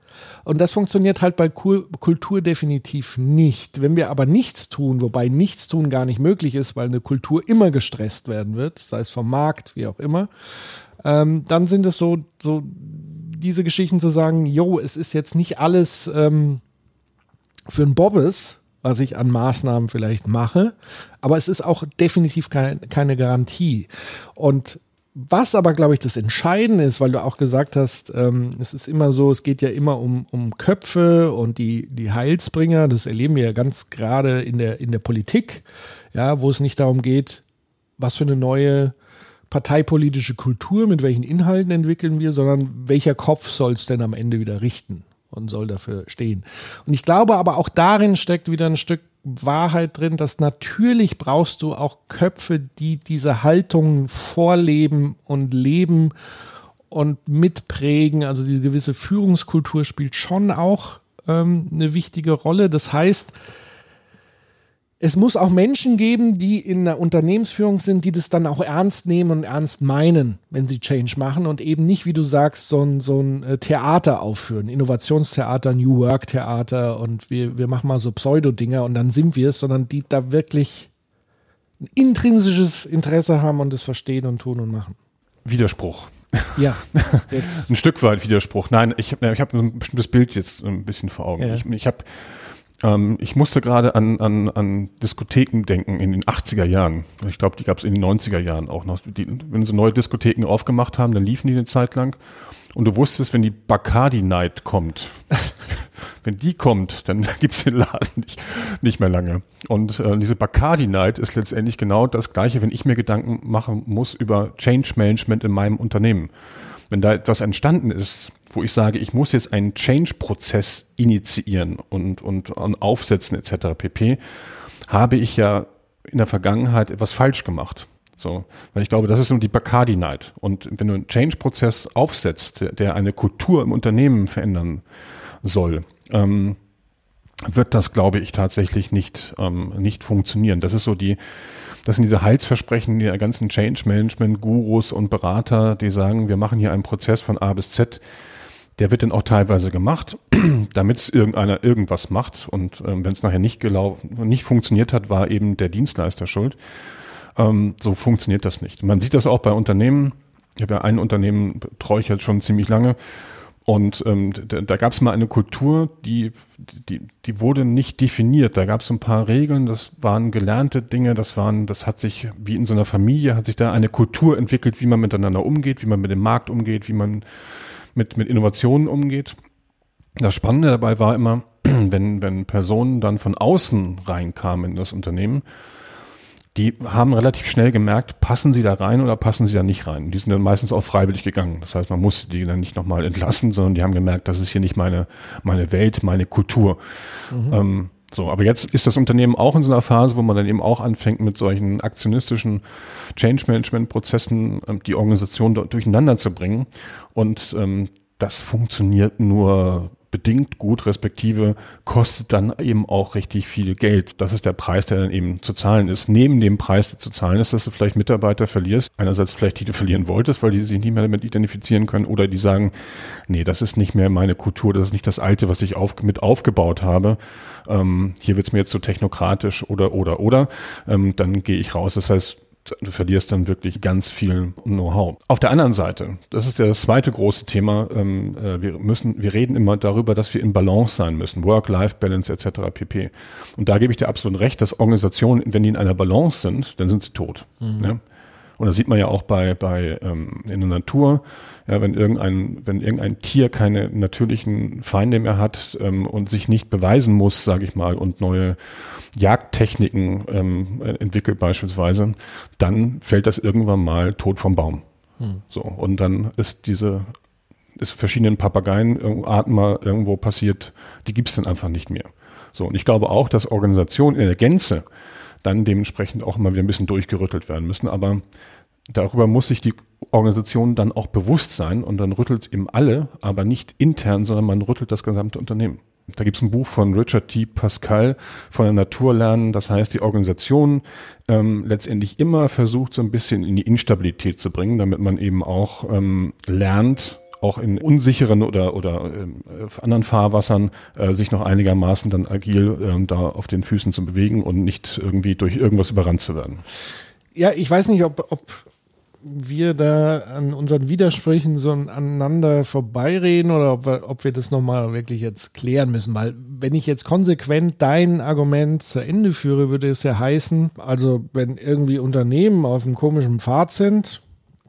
Und das funktioniert halt bei Kultur definitiv nicht. Wenn wir aber nichts tun, wobei nichts tun gar nicht möglich ist, weil eine Kultur immer gestresst werden wird, sei es vom Markt, wie auch immer, ähm, dann sind es so, so diese Geschichten zu sagen, jo, es ist jetzt nicht alles ähm, für ein Bobbes, was ich an Maßnahmen vielleicht mache, aber es ist auch definitiv keine, keine Garantie. Und was aber, glaube ich, das Entscheidende ist, weil du auch gesagt hast, ähm, es ist immer so, es geht ja immer um, um Köpfe und die, die Heilsbringer, das erleben wir ja ganz gerade in der, in der Politik, ja, wo es nicht darum geht, was für eine neue parteipolitische Kultur, mit welchen Inhalten entwickeln wir, sondern welcher Kopf soll es denn am Ende wieder richten und soll dafür stehen. Und ich glaube aber auch darin steckt wieder ein Stück Wahrheit drin, dass natürlich brauchst du auch Köpfe, die diese Haltung vorleben und leben und mitprägen. Also diese gewisse Führungskultur spielt schon auch ähm, eine wichtige Rolle. Das heißt, es muss auch Menschen geben, die in der Unternehmensführung sind, die das dann auch ernst nehmen und ernst meinen, wenn sie Change machen und eben nicht, wie du sagst, so ein, so ein äh, Theater aufführen, Innovationstheater, New Work Theater und wir, wir machen mal so Pseudo-Dinger und dann sind wir es, sondern die da wirklich ein intrinsisches Interesse haben und es verstehen und tun und machen. Widerspruch. Ja. [laughs] ein Stück weit Widerspruch. Nein, ich, ich habe ein bestimmtes Bild jetzt ein bisschen vor Augen. Ja. Ich, ich habe ähm, ich musste gerade an, an, an Diskotheken denken in den 80er Jahren. Ich glaube, die gab es in den 90er Jahren auch noch. Die, wenn sie neue Diskotheken aufgemacht haben, dann liefen die eine Zeit lang. Und du wusstest, wenn die Bacardi Night kommt, [laughs] wenn die kommt, dann [laughs] gibt's den Laden nicht, nicht mehr lange. Und äh, diese Bacardi Night ist letztendlich genau das Gleiche, wenn ich mir Gedanken machen muss über Change Management in meinem Unternehmen. Wenn da etwas entstanden ist, wo ich sage, ich muss jetzt einen Change-Prozess initiieren und, und, und aufsetzen etc. pp., habe ich ja in der Vergangenheit etwas falsch gemacht. So, weil ich glaube, das ist nur die Bacardi Night. Und wenn du einen Change-Prozess aufsetzt, der, eine Kultur im Unternehmen verändern soll, ähm, wird das, glaube ich, tatsächlich nicht, ähm, nicht funktionieren. Das ist so die, das sind diese Heilsversprechen der ganzen Change Management Gurus und Berater, die sagen, wir machen hier einen Prozess von A bis Z. Der wird dann auch teilweise gemacht, [clears throat] damit es irgendeiner irgendwas macht. Und ähm, wenn es nachher nicht gelaufen, nicht funktioniert hat, war eben der Dienstleister schuld. Ähm, so funktioniert das nicht. Man sieht das auch bei Unternehmen. Ich habe ja ein Unternehmen, betreue ich jetzt schon ziemlich lange. Und ähm, da, da gab es mal eine Kultur, die, die, die wurde nicht definiert. Da gab es ein paar Regeln, das waren gelernte Dinge, das waren, das hat sich, wie in so einer Familie, hat sich da eine Kultur entwickelt, wie man miteinander umgeht, wie man mit dem Markt umgeht, wie man mit, mit Innovationen umgeht. Das Spannende dabei war immer, [clears throat] wenn, wenn Personen dann von außen reinkamen in das Unternehmen, die haben relativ schnell gemerkt, passen sie da rein oder passen sie da nicht rein. Die sind dann meistens auch freiwillig gegangen. Das heißt, man musste die dann nicht nochmal entlassen, sondern die haben gemerkt, das ist hier nicht meine, meine Welt, meine Kultur. Mhm. Ähm, so, aber jetzt ist das Unternehmen auch in so einer Phase, wo man dann eben auch anfängt mit solchen aktionistischen Change Management Prozessen ähm, die Organisation durcheinander zu bringen. Und ähm, das funktioniert nur bedingt gut, respektive kostet dann eben auch richtig viel Geld. Das ist der Preis, der dann eben zu zahlen ist. Neben dem Preis, der zu zahlen ist, dass du vielleicht Mitarbeiter verlierst. Einerseits vielleicht die du verlieren wolltest, weil die sich nicht mehr damit identifizieren können oder die sagen, nee, das ist nicht mehr meine Kultur, das ist nicht das Alte, was ich auf, mit aufgebaut habe. Ähm, hier wird's mir jetzt so technokratisch oder, oder, oder. Ähm, dann gehe ich raus. Das heißt, du verlierst dann wirklich ganz viel Know-how. Auf der anderen Seite, das ist ja das zweite große Thema, ähm, äh, wir müssen, wir reden immer darüber, dass wir in Balance sein müssen, Work-Life-Balance etc. pp. Und da gebe ich dir absolut recht, dass Organisationen, wenn die in einer Balance sind, dann sind sie tot. Mhm. Ne? Und das sieht man ja auch bei, bei ähm, in der Natur, ja, wenn irgendein, wenn irgendein Tier keine natürlichen Feinde mehr hat ähm, und sich nicht beweisen muss, sage ich mal, und neue Jagdtechniken ähm, entwickelt beispielsweise, dann fällt das irgendwann mal tot vom Baum. Hm. So, und dann ist diese ist verschiedenen Papageienarten mal irgendwo passiert, die gibt's dann einfach nicht mehr. So, und ich glaube auch, dass Organisationen in der Gänze dann dementsprechend auch immer wieder ein bisschen durchgerüttelt werden müssen. Aber darüber muss sich die Organisation dann auch bewusst sein und dann rüttelt es eben alle, aber nicht intern, sondern man rüttelt das gesamte Unternehmen. Da gibt es ein Buch von Richard T. Pascal von der Natur lernen. Das heißt, die Organisation ähm, letztendlich immer versucht, so ein bisschen in die Instabilität zu bringen, damit man eben auch ähm, lernt, auch in unsicheren oder, oder äh, anderen Fahrwassern äh, sich noch einigermaßen dann agil äh, da auf den Füßen zu bewegen und nicht irgendwie durch irgendwas überrannt zu werden. Ja, ich weiß nicht, ob, ob wir da an unseren Widersprüchen so aneinander vorbeireden oder ob wir, ob wir das nochmal wirklich jetzt klären müssen. Weil wenn ich jetzt konsequent dein Argument zu Ende führe, würde es ja heißen, also wenn irgendwie Unternehmen auf einem komischen Pfad sind,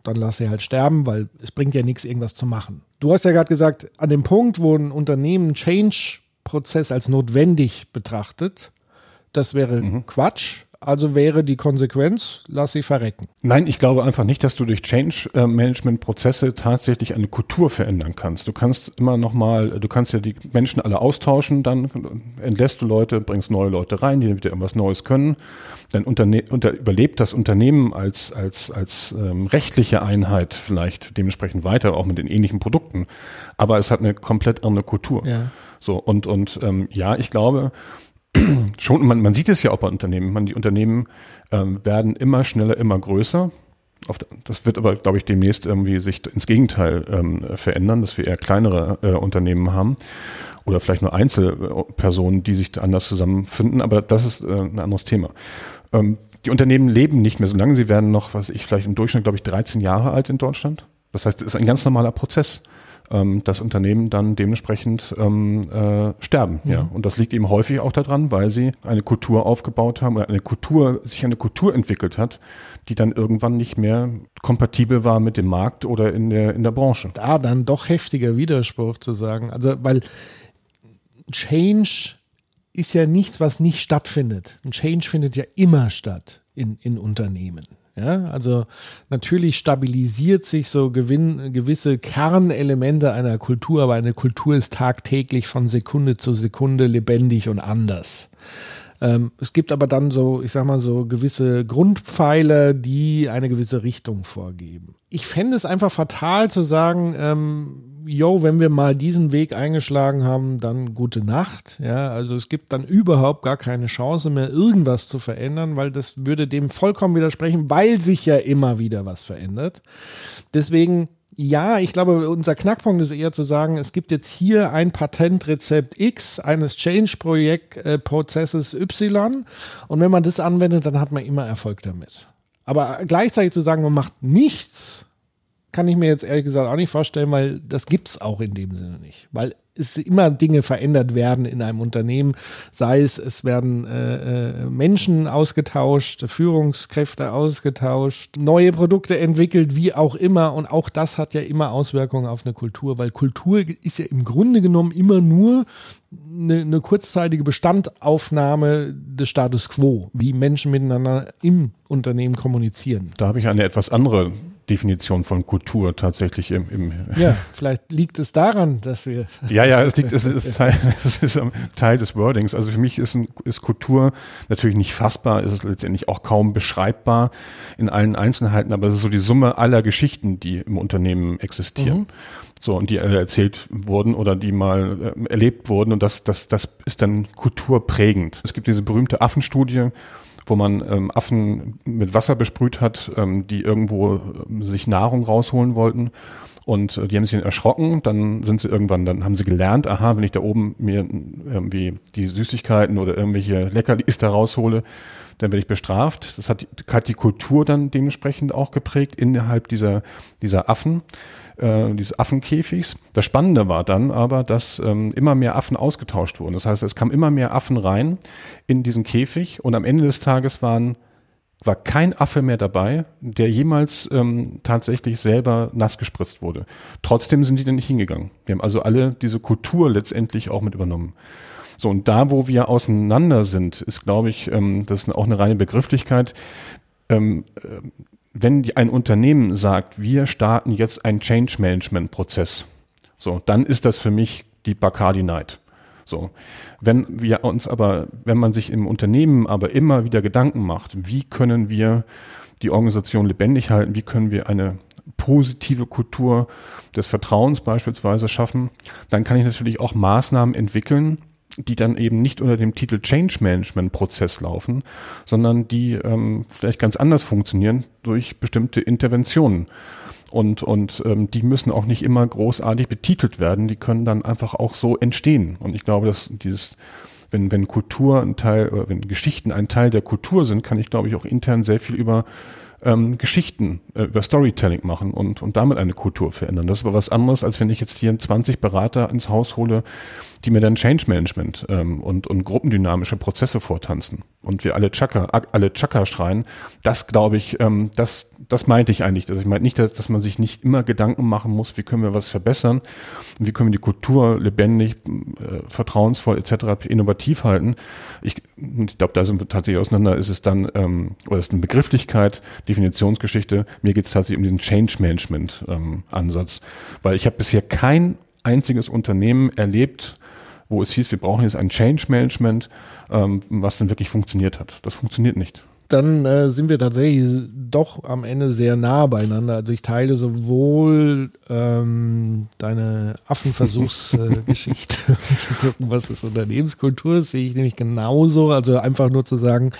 dann lass sie halt sterben, weil es bringt ja nichts, irgendwas zu machen. Du hast ja gerade gesagt, an dem Punkt, wo ein Unternehmen Change-Prozess als notwendig betrachtet, das wäre mhm. Quatsch. Also wäre die Konsequenz, lass sie verrecken. Nein, ich glaube einfach nicht, dass du durch Change-Management-Prozesse tatsächlich eine Kultur verändern kannst. Du kannst immer noch mal, du kannst ja die Menschen alle austauschen, dann entlässt du Leute, bringst neue Leute rein, die wieder irgendwas Neues können. Dann unterne unter, überlebt das Unternehmen als, als, als ähm, rechtliche Einheit vielleicht dementsprechend weiter, auch mit den ähnlichen Produkten. Aber es hat eine komplett andere Kultur. Ja. So, und, und ähm, ja, ich glaube, [clears throat] schon, man, man sieht es ja auch bei Unternehmen, man, die Unternehmen ähm, werden immer schneller, immer größer. Das wird aber, glaube ich, demnächst irgendwie sich ins Gegenteil ähm, verändern, dass wir eher kleinere äh, Unternehmen haben oder vielleicht nur Einzelpersonen, die sich anders zusammenfinden, aber das ist äh, ein anderes Thema. Ähm, die Unternehmen leben nicht mehr so lange, sie werden noch, was ich vielleicht im Durchschnitt, glaube ich, 13 Jahre alt in Deutschland. Das heißt, es ist ein ganz normaler Prozess ähm, dass Unternehmen dann dementsprechend ähm, äh, sterben. Ja. ja. Und das liegt eben häufig auch daran, weil sie eine Kultur aufgebaut haben oder eine Kultur, sich eine Kultur entwickelt hat, die dann irgendwann nicht mehr kompatibel war mit dem Markt oder in der, in der Branche. Da dann doch heftiger Widerspruch zu sagen. Also, weil Change ist ja nichts, was nicht stattfindet. Ein Change findet ja immer statt in, in Unternehmen. Ja, also natürlich stabilisiert sich so gewinn, gewisse Kernelemente einer Kultur, aber eine Kultur ist tagtäglich von Sekunde zu Sekunde lebendig und anders. Ähm, es gibt aber dann so, ich sag mal so gewisse Grundpfeiler, die eine gewisse Richtung vorgeben. Ich fände es einfach fatal zu sagen, ähm, yo, wenn wir mal diesen Weg eingeschlagen haben, dann gute Nacht. Ja, also es gibt dann überhaupt gar keine Chance mehr, irgendwas zu verändern, weil das würde dem vollkommen widersprechen, weil sich ja immer wieder was verändert. Deswegen ja, ich glaube, unser Knackpunkt ist eher zu sagen, es gibt jetzt hier ein Patentrezept X eines Change-Projekt-Prozesses Y und wenn man das anwendet, dann hat man immer Erfolg damit. Aber gleichzeitig zu sagen, man macht nichts, kann ich mir jetzt ehrlich gesagt auch nicht vorstellen, weil das gibt es auch in dem Sinne nicht. Weil es immer Dinge verändert werden in einem Unternehmen, sei es, es werden äh, äh, Menschen ausgetauscht, Führungskräfte ausgetauscht, neue Produkte entwickelt, wie auch immer. Und auch das hat ja immer Auswirkungen auf eine Kultur, weil Kultur ist ja im Grunde genommen immer nur eine, eine kurzzeitige Bestandaufnahme des Status quo, wie Menschen miteinander im Unternehmen kommunizieren. Da habe ich eine etwas andere Definition von Kultur tatsächlich im, im Ja, [laughs] vielleicht liegt es daran, dass wir. Ja, ja, es liegt, es [laughs] ist Teil, [laughs] es ist Teil des Wordings. Also für mich ist, ein, ist Kultur natürlich nicht fassbar, ist es letztendlich auch kaum beschreibbar in allen Einzelheiten, aber es ist so die Summe aller Geschichten, die im Unternehmen existieren. Mhm. So, und die erzählt wurden oder die mal äh, erlebt wurden. Und das, das, das ist dann kulturprägend. Es gibt diese berühmte Affenstudie, wo man ähm, Affen mit Wasser besprüht hat, ähm, die irgendwo äh, sich Nahrung rausholen wollten. Und äh, die haben sich erschrocken, dann sind sie irgendwann, dann haben sie gelernt, aha, wenn ich da oben mir irgendwie die Süßigkeiten oder irgendwelche Leckerlis da raushole, dann werde ich bestraft. Das hat, hat die Kultur dann dementsprechend auch geprägt innerhalb dieser, dieser Affen äh, dieses Affenkäfigs. Das Spannende war dann aber, dass ähm, immer mehr Affen ausgetauscht wurden. Das heißt, es kamen immer mehr Affen rein in diesen Käfig und am Ende des Tages waren war kein Affe mehr dabei, der jemals ähm, tatsächlich selber nass gespritzt wurde. Trotzdem sind die dann nicht hingegangen. Wir haben also alle diese Kultur letztendlich auch mit übernommen. So, und da, wo wir auseinander sind, ist, glaube ich, ähm, das ist auch eine reine Begrifflichkeit. Ähm, äh, wenn ein Unternehmen sagt, wir starten jetzt einen Change Management Prozess, so, dann ist das für mich die Bacardi Night. So. Wenn wir uns aber, wenn man sich im Unternehmen aber immer wieder Gedanken macht, wie können wir die Organisation lebendig halten, wie können wir eine positive Kultur des Vertrauens beispielsweise schaffen, dann kann ich natürlich auch Maßnahmen entwickeln, die dann eben nicht unter dem Titel Change Management Prozess laufen, sondern die ähm, vielleicht ganz anders funktionieren durch bestimmte Interventionen. Und, und ähm, die müssen auch nicht immer großartig betitelt werden, die können dann einfach auch so entstehen. Und ich glaube, dass dieses, wenn, wenn Kultur ein Teil, oder wenn Geschichten ein Teil der Kultur sind, kann ich, glaube ich, auch intern sehr viel über ähm, Geschichten äh, über Storytelling machen und, und damit eine Kultur verändern. Das ist aber was anderes, als wenn ich jetzt hier 20 Berater ins Haus hole, die mir dann Change Management ähm, und, und gruppendynamische Prozesse vortanzen und wir alle Chaka, alle Chaka schreien. Das glaube ich, ähm, das, das meinte ich eigentlich. Also ich meinte nicht, dass man sich nicht immer Gedanken machen muss, wie können wir was verbessern, wie können wir die Kultur lebendig, äh, vertrauensvoll etc. innovativ halten. Ich, ich glaube, da sind wir tatsächlich auseinander. Ist es dann, ähm, oder ist eine Begrifflichkeit, Definitionsgeschichte. Mir geht es tatsächlich um diesen Change Management ähm, Ansatz, weil ich habe bisher kein einziges Unternehmen erlebt, wo es hieß, wir brauchen jetzt ein Change Management, ähm, was dann wirklich funktioniert hat. Das funktioniert nicht. dann äh, sind wir tatsächlich doch am Ende sehr nah beieinander. Also ich teile sowohl ähm, deine Affenversuchsgeschichte, äh, [laughs] um zu gucken, was ist Unternehmenskultur ist, sehe ich nämlich genauso. Also einfach nur zu sagen,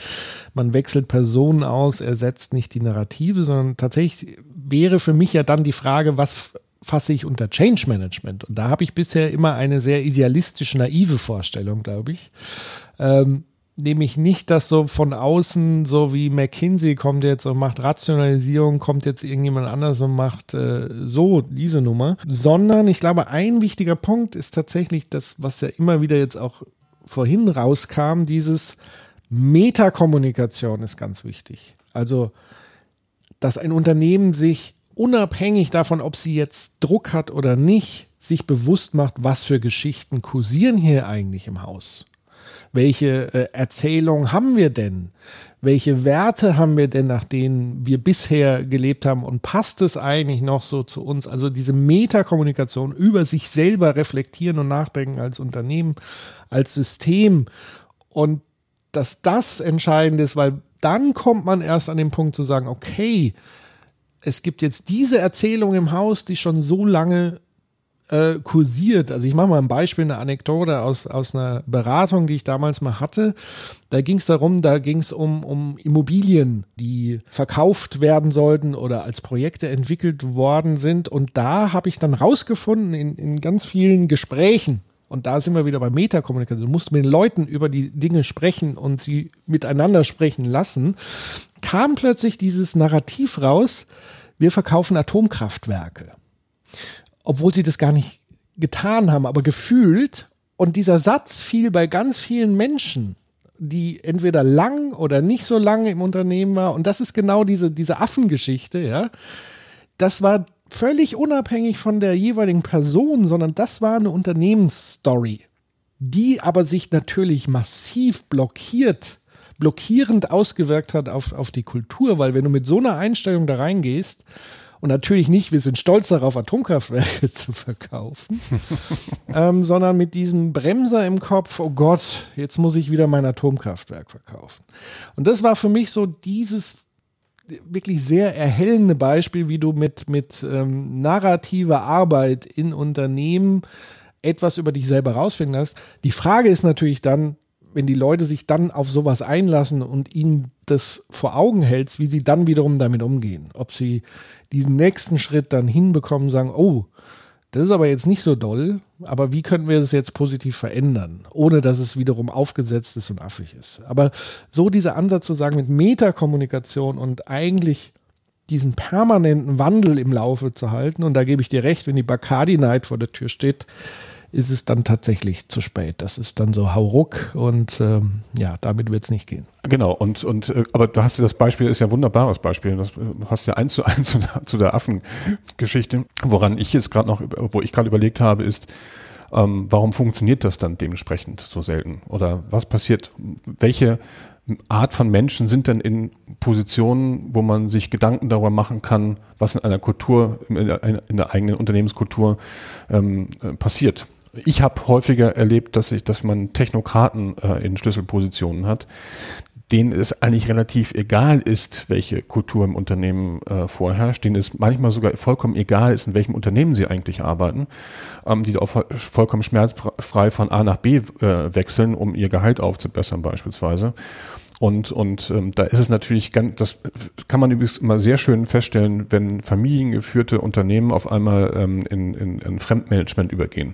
man wechselt Personen aus, ersetzt nicht die Narrative, sondern tatsächlich wäre für mich ja dann die Frage, was fasse ich unter Change Management? Und da habe ich bisher immer eine sehr idealistisch naive Vorstellung, glaube ich. Ähm, nämlich nicht, dass so von außen, so wie McKinsey kommt jetzt und macht Rationalisierung, kommt jetzt irgendjemand anders und macht äh, so diese Nummer, sondern ich glaube, ein wichtiger Punkt ist tatsächlich das, was ja immer wieder jetzt auch vorhin rauskam, dieses Metakommunikation ist ganz wichtig. Also, dass ein Unternehmen sich unabhängig davon, ob sie jetzt Druck hat oder nicht, sich bewusst macht, was für Geschichten kursieren hier eigentlich im Haus. Welche äh, Erzählung haben wir denn? Welche Werte haben wir denn, nach denen wir bisher gelebt haben? Und passt es eigentlich noch so zu uns? Also diese Metakommunikation über sich selber reflektieren und nachdenken als Unternehmen, als System. Und dass das entscheidend ist, weil dann kommt man erst an den Punkt zu sagen, okay, es gibt jetzt diese Erzählung im Haus, die schon so lange äh, kursiert. Also ich mache mal ein Beispiel, eine Anekdote aus, aus einer Beratung, die ich damals mal hatte. Da ging es darum, da ging es um, um Immobilien, die verkauft werden sollten oder als Projekte entwickelt worden sind. Und da habe ich dann rausgefunden in, in ganz vielen Gesprächen, und da sind wir wieder bei Metakommunikation. Du musst mit den Leuten über die Dinge sprechen und sie miteinander sprechen lassen. Kam plötzlich dieses Narrativ raus, wir verkaufen Atomkraftwerke obwohl sie das gar nicht getan haben, aber gefühlt. Und dieser Satz fiel bei ganz vielen Menschen, die entweder lang oder nicht so lange im Unternehmen war. Und das ist genau diese, diese Affengeschichte, ja. Das war völlig unabhängig von der jeweiligen Person, sondern das war eine Unternehmensstory, die aber sich natürlich massiv blockiert, blockierend ausgewirkt hat auf, auf die Kultur, weil wenn du mit so einer Einstellung da reingehst, und natürlich nicht, wir sind stolz darauf, Atomkraftwerke [laughs] zu verkaufen, [laughs] ähm, sondern mit diesem Bremser im Kopf, oh Gott, jetzt muss ich wieder mein Atomkraftwerk verkaufen. Und das war für mich so dieses wirklich sehr erhellende Beispiel, wie du mit, mit ähm, narrativer Arbeit in Unternehmen etwas über dich selber rausfinden hast. Die Frage ist natürlich dann, wenn die Leute sich dann auf sowas einlassen und ihnen das vor Augen hältst, wie sie dann wiederum damit umgehen. Ob sie diesen nächsten Schritt dann hinbekommen, sagen, oh, das ist aber jetzt nicht so doll, aber wie könnten wir das jetzt positiv verändern, ohne dass es wiederum aufgesetzt ist und affig ist. Aber so dieser Ansatz zu sagen mit Metakommunikation und eigentlich diesen permanenten Wandel im Laufe zu halten, und da gebe ich dir recht, wenn die Bacardi Night vor der Tür steht, ist es dann tatsächlich zu spät. Das ist dann so Hauruck und ähm, ja, damit wird es nicht gehen. Genau, und, und äh, aber du hast ja das Beispiel, ist ja ein wunderbares Beispiel. Das äh, hast ja eins zu [laughs] eins zu der, zu der Affengeschichte. Woran ich jetzt gerade noch, wo ich gerade überlegt habe, ist, ähm, warum funktioniert das dann dementsprechend so selten? Oder was passiert? Welche Art von Menschen sind denn in Positionen, wo man sich Gedanken darüber machen kann, was in einer Kultur, in der, in der eigenen Unternehmenskultur ähm, äh, passiert? Ich habe häufiger erlebt, dass ich, dass man Technokraten äh, in Schlüsselpositionen hat, denen es eigentlich relativ egal ist, welche Kultur im Unternehmen äh, vorherrscht, denen es manchmal sogar vollkommen egal ist, in welchem Unternehmen sie eigentlich arbeiten, ähm, die auch vollkommen schmerzfrei von A nach B äh, wechseln, um ihr Gehalt aufzubessern beispielsweise. Und, und ähm, da ist es natürlich ganz, das kann man übrigens immer sehr schön feststellen, wenn familiengeführte Unternehmen auf einmal ähm, in, in, in Fremdmanagement übergehen.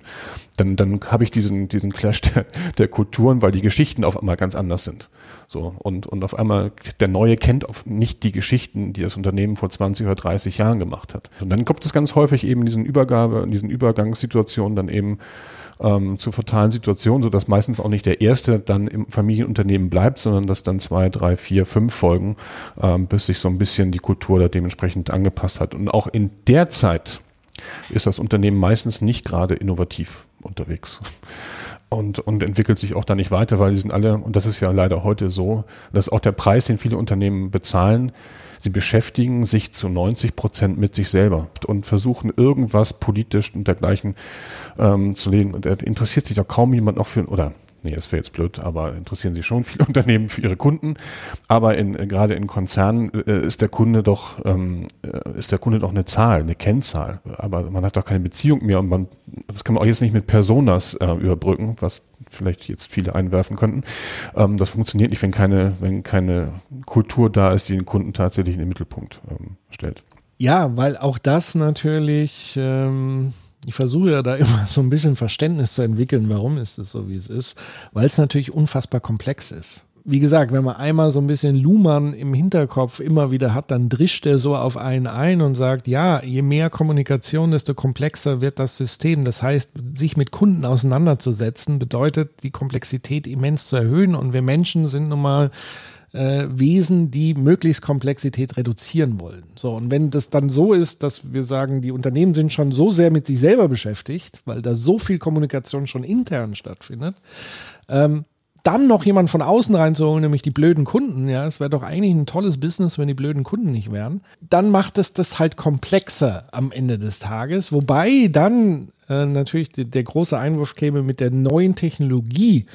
Dann, dann habe ich diesen, diesen Clash der, der Kulturen, weil die Geschichten auf einmal ganz anders sind. So, und, und auf einmal der Neue kennt auf nicht die Geschichten, die das Unternehmen vor 20 oder 30 Jahren gemacht hat. Und dann kommt es ganz häufig eben in diesen Übergabe, in diesen Übergangssituationen dann eben ähm, zu fatalen Situationen, so dass meistens auch nicht der erste dann im Familienunternehmen bleibt, sondern dass dann zwei, drei, vier, fünf folgen, ähm, bis sich so ein bisschen die Kultur da dementsprechend angepasst hat. Und auch in der Zeit ist das Unternehmen meistens nicht gerade innovativ unterwegs und, und entwickelt sich auch da nicht weiter, weil die sind alle, und das ist ja leider heute so, das ist auch der Preis, den viele Unternehmen bezahlen, Sie beschäftigen sich zu 90 Prozent mit sich selber und versuchen irgendwas politisch und dergleichen ähm, zu legen. Und da interessiert sich doch kaum jemand noch für, oder nee, das wäre jetzt blöd, aber interessieren sich schon viele [laughs] Unternehmen für ihre Kunden. Aber in, äh, gerade in Konzernen äh, ist der Kunde doch, ähm, äh, ist der Kunde doch eine Zahl, eine Kennzahl. Aber man hat doch keine Beziehung mehr und man, das kann man auch jetzt nicht mit Personas äh, überbrücken, was vielleicht jetzt viele einwerfen könnten. Ähm, das funktioniert nicht, wenn keine, wenn keine Kultur da ist, die den Kunden tatsächlich in den Mittelpunkt ähm, stellt. Ja, weil auch das natürlich, ähm, ich versuche ja da immer so ein bisschen Verständnis zu entwickeln, warum ist es so, wie es ist, weil es natürlich unfassbar komplex ist. Wie gesagt, wenn man einmal so ein bisschen Luhmann im Hinterkopf immer wieder hat, dann drischt er so auf einen ein und sagt, ja, je mehr Kommunikation, desto komplexer wird das System. Das heißt, sich mit Kunden auseinanderzusetzen, bedeutet, die Komplexität immens zu erhöhen. Und wir Menschen sind nun mal äh, Wesen, die möglichst Komplexität reduzieren wollen. So, und wenn das dann so ist, dass wir sagen, die Unternehmen sind schon so sehr mit sich selber beschäftigt, weil da so viel Kommunikation schon intern stattfindet, ähm, dann noch jemand von außen reinzuholen, nämlich die blöden Kunden, ja, es wäre doch eigentlich ein tolles Business, wenn die blöden Kunden nicht wären, dann macht es das halt komplexer am Ende des Tages, wobei dann äh, natürlich die, der große Einwurf käme mit der neuen Technologie,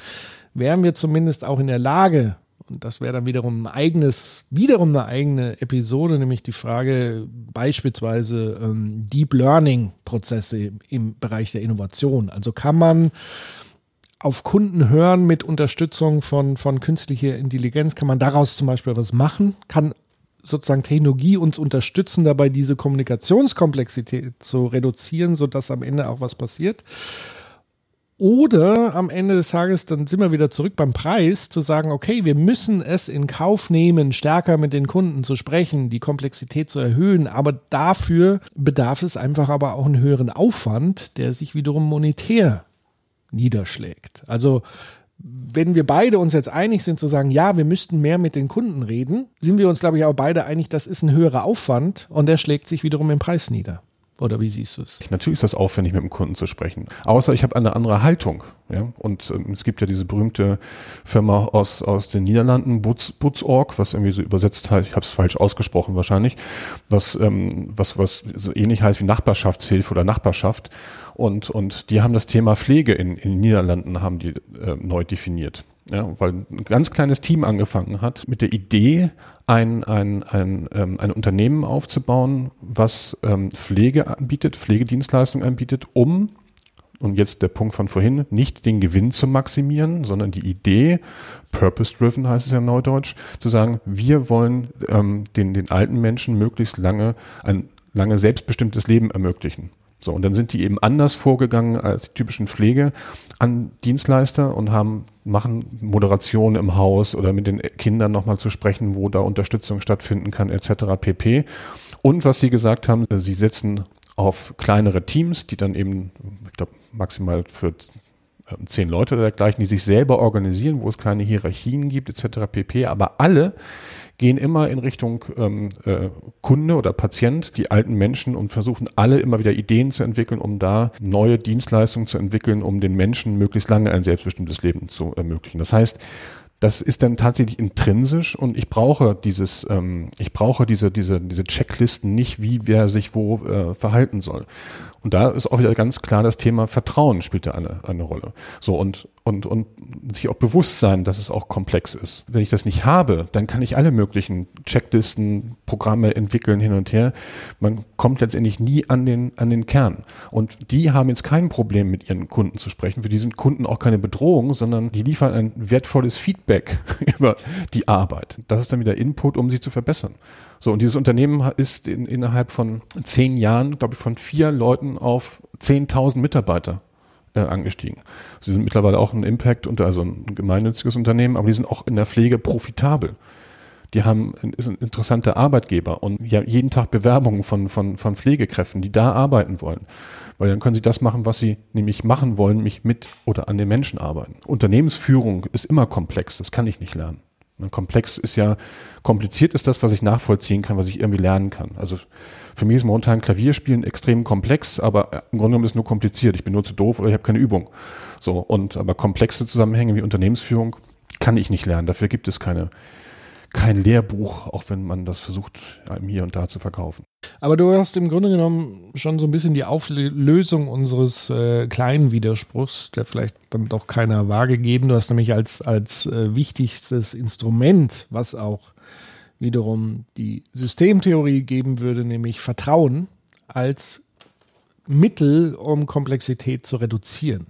wären wir zumindest auch in der Lage, und das wäre dann wiederum ein eigenes, wiederum eine eigene Episode, nämlich die Frage beispielsweise ähm, Deep Learning Prozesse im Bereich der Innovation. Also kann man auf Kunden hören mit Unterstützung von, von künstlicher Intelligenz, kann man daraus zum Beispiel was machen, kann sozusagen Technologie uns unterstützen, dabei diese Kommunikationskomplexität zu reduzieren, sodass am Ende auch was passiert. Oder am Ende des Tages, dann sind wir wieder zurück beim Preis, zu sagen, okay, wir müssen es in Kauf nehmen, stärker mit den Kunden zu sprechen, die Komplexität zu erhöhen, aber dafür bedarf es einfach aber auch einen höheren Aufwand, der sich wiederum monetär niederschlägt. Also wenn wir beide uns jetzt einig sind zu sagen, ja, wir müssten mehr mit den Kunden reden, sind wir uns, glaube ich, auch beide einig, das ist ein höherer Aufwand und der schlägt sich wiederum im Preis nieder. Oder wie siehst du es? Natürlich ist das aufwendig, mit dem Kunden zu sprechen. Außer ich habe eine andere Haltung. Ja? Und ähm, es gibt ja diese berühmte Firma aus, aus den Niederlanden, Butz, Butzorg, was irgendwie so übersetzt heißt, ich habe es falsch ausgesprochen wahrscheinlich, was, ähm, was, was so ähnlich heißt wie Nachbarschaftshilfe oder Nachbarschaft. Und, und die haben das Thema Pflege in, in den Niederlanden haben die äh, neu definiert. Ja, weil ein ganz kleines Team angefangen hat mit der Idee, ein, ein, ein, ähm, ein Unternehmen aufzubauen, was ähm, Pflege anbietet, Pflegedienstleistungen anbietet, um, und jetzt der Punkt von vorhin, nicht den Gewinn zu maximieren, sondern die Idee, purpose-driven heißt es ja in Neudeutsch, zu sagen, wir wollen ähm, den, den alten Menschen möglichst lange ein lange selbstbestimmtes Leben ermöglichen. So, und dann sind die eben anders vorgegangen als die typischen Pflege an Dienstleister und haben, machen Moderation im Haus oder mit den Kindern nochmal zu sprechen, wo da Unterstützung stattfinden kann, etc. pp. Und was sie gesagt haben, sie setzen auf kleinere Teams, die dann eben, ich glaube, maximal für äh, zehn Leute oder dergleichen, die sich selber organisieren, wo es keine Hierarchien gibt, etc. pp. Aber alle gehen immer in Richtung ähm, äh, Kunde oder Patient, die alten Menschen und versuchen alle immer wieder Ideen zu entwickeln, um da neue Dienstleistungen zu entwickeln, um den Menschen möglichst lange ein selbstbestimmtes Leben zu ermöglichen. Das heißt, das ist dann tatsächlich intrinsisch und ich brauche dieses, ähm, ich brauche diese, diese, diese Checklisten nicht, wie wer sich wo äh, verhalten soll. Und da ist auch wieder ganz klar das Thema Vertrauen spielt da eine, eine Rolle. So und, und, und sich auch bewusst sein, dass es auch komplex ist. Wenn ich das nicht habe, dann kann ich alle möglichen Checklisten, Programme entwickeln hin und her. Man kommt letztendlich nie an den, an den Kern. Und die haben jetzt kein Problem, mit ihren Kunden zu sprechen. Für die sind Kunden auch keine Bedrohung, sondern die liefern ein wertvolles Feedback [laughs] über die Arbeit. Das ist dann wieder Input, um sie zu verbessern. So, und dieses Unternehmen ist in, innerhalb von zehn Jahren, glaube ich, von vier Leuten auf 10.000 Mitarbeiter äh, angestiegen. Sie sind mittlerweile auch ein Impact und also ein gemeinnütziges Unternehmen, aber die sind auch in der Pflege profitabel. Die haben ist ein interessanter Arbeitgeber und ja jeden Tag Bewerbungen von, von, von Pflegekräften, die da arbeiten wollen. Weil dann können sie das machen, was sie nämlich machen wollen, nämlich mit oder an den Menschen arbeiten. Unternehmensführung ist immer komplex, das kann ich nicht lernen. Komplex ist ja, kompliziert ist das, was ich nachvollziehen kann, was ich irgendwie lernen kann. Also für mich ist momentan Klavierspielen extrem komplex, aber im Grunde genommen ist es nur kompliziert. Ich bin nur zu doof oder ich habe keine Übung. So, und aber komplexe Zusammenhänge wie Unternehmensführung kann ich nicht lernen. Dafür gibt es keine, kein Lehrbuch, auch wenn man das versucht, hier und da zu verkaufen. Aber du hast im Grunde genommen schon so ein bisschen die Auflösung unseres äh, kleinen Widerspruchs, der vielleicht dann doch keiner wahrgegeben. Du hast nämlich als, als äh, wichtigstes Instrument, was auch wiederum die Systemtheorie geben würde, nämlich Vertrauen als Mittel, um Komplexität zu reduzieren.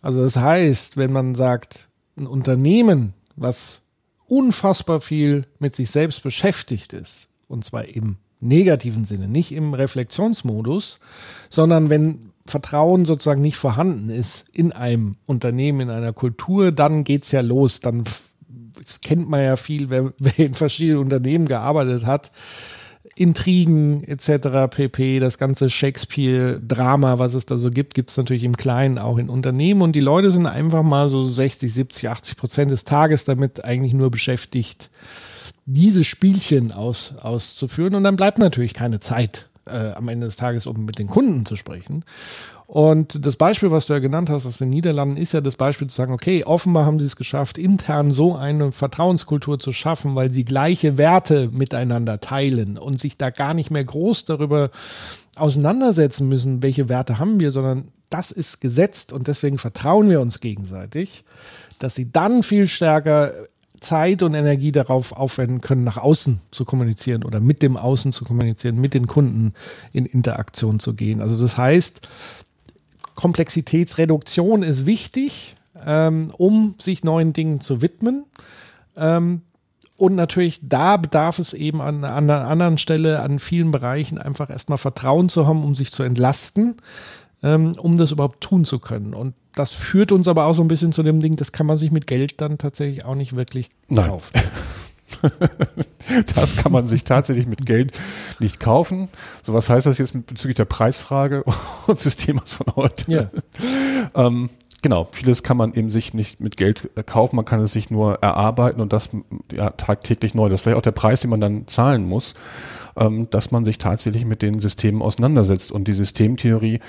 Also das heißt, wenn man sagt, ein Unternehmen, was unfassbar viel mit sich selbst beschäftigt ist, und zwar im negativen Sinne, nicht im Reflexionsmodus, sondern wenn Vertrauen sozusagen nicht vorhanden ist in einem Unternehmen, in einer Kultur, dann geht's ja los. Dann das kennt man ja viel, wer, [laughs] wer in verschiedenen Unternehmen gearbeitet hat. Intrigen etc. pp. Das ganze Shakespeare-Drama, was es da so gibt, gibt es natürlich im Kleinen auch in Unternehmen. Und die Leute sind einfach mal so 60, 70, 80 Prozent des Tages damit eigentlich nur beschäftigt, diese Spielchen aus, auszuführen. Und dann bleibt natürlich keine Zeit äh, am Ende des Tages, um mit den Kunden zu sprechen. Und das Beispiel, was du ja genannt hast aus den Niederlanden, ist ja das Beispiel zu sagen, okay, offenbar haben sie es geschafft, intern so eine Vertrauenskultur zu schaffen, weil sie gleiche Werte miteinander teilen und sich da gar nicht mehr groß darüber auseinandersetzen müssen, welche Werte haben wir, sondern das ist gesetzt und deswegen vertrauen wir uns gegenseitig, dass sie dann viel stärker Zeit und Energie darauf aufwenden können, nach außen zu kommunizieren oder mit dem Außen zu kommunizieren, mit den Kunden in Interaktion zu gehen. Also das heißt, Komplexitätsreduktion ist wichtig, ähm, um sich neuen Dingen zu widmen. Ähm, und natürlich, da bedarf es eben an, an einer anderen Stelle, an vielen Bereichen einfach erstmal Vertrauen zu haben, um sich zu entlasten, ähm, um das überhaupt tun zu können. Und das führt uns aber auch so ein bisschen zu dem Ding, das kann man sich mit Geld dann tatsächlich auch nicht wirklich kaufen. [laughs] [laughs] Das kann man sich tatsächlich mit Geld nicht kaufen. So was heißt das jetzt bezüglich der Preisfrage [laughs] und Systems von heute? Ja. [laughs] ähm, genau, vieles kann man eben sich nicht mit Geld äh, kaufen, man kann es sich nur erarbeiten und das ja, tagtäglich neu. Das ist vielleicht auch der Preis, den man dann zahlen muss, ähm, dass man sich tatsächlich mit den Systemen auseinandersetzt. Und die Systemtheorie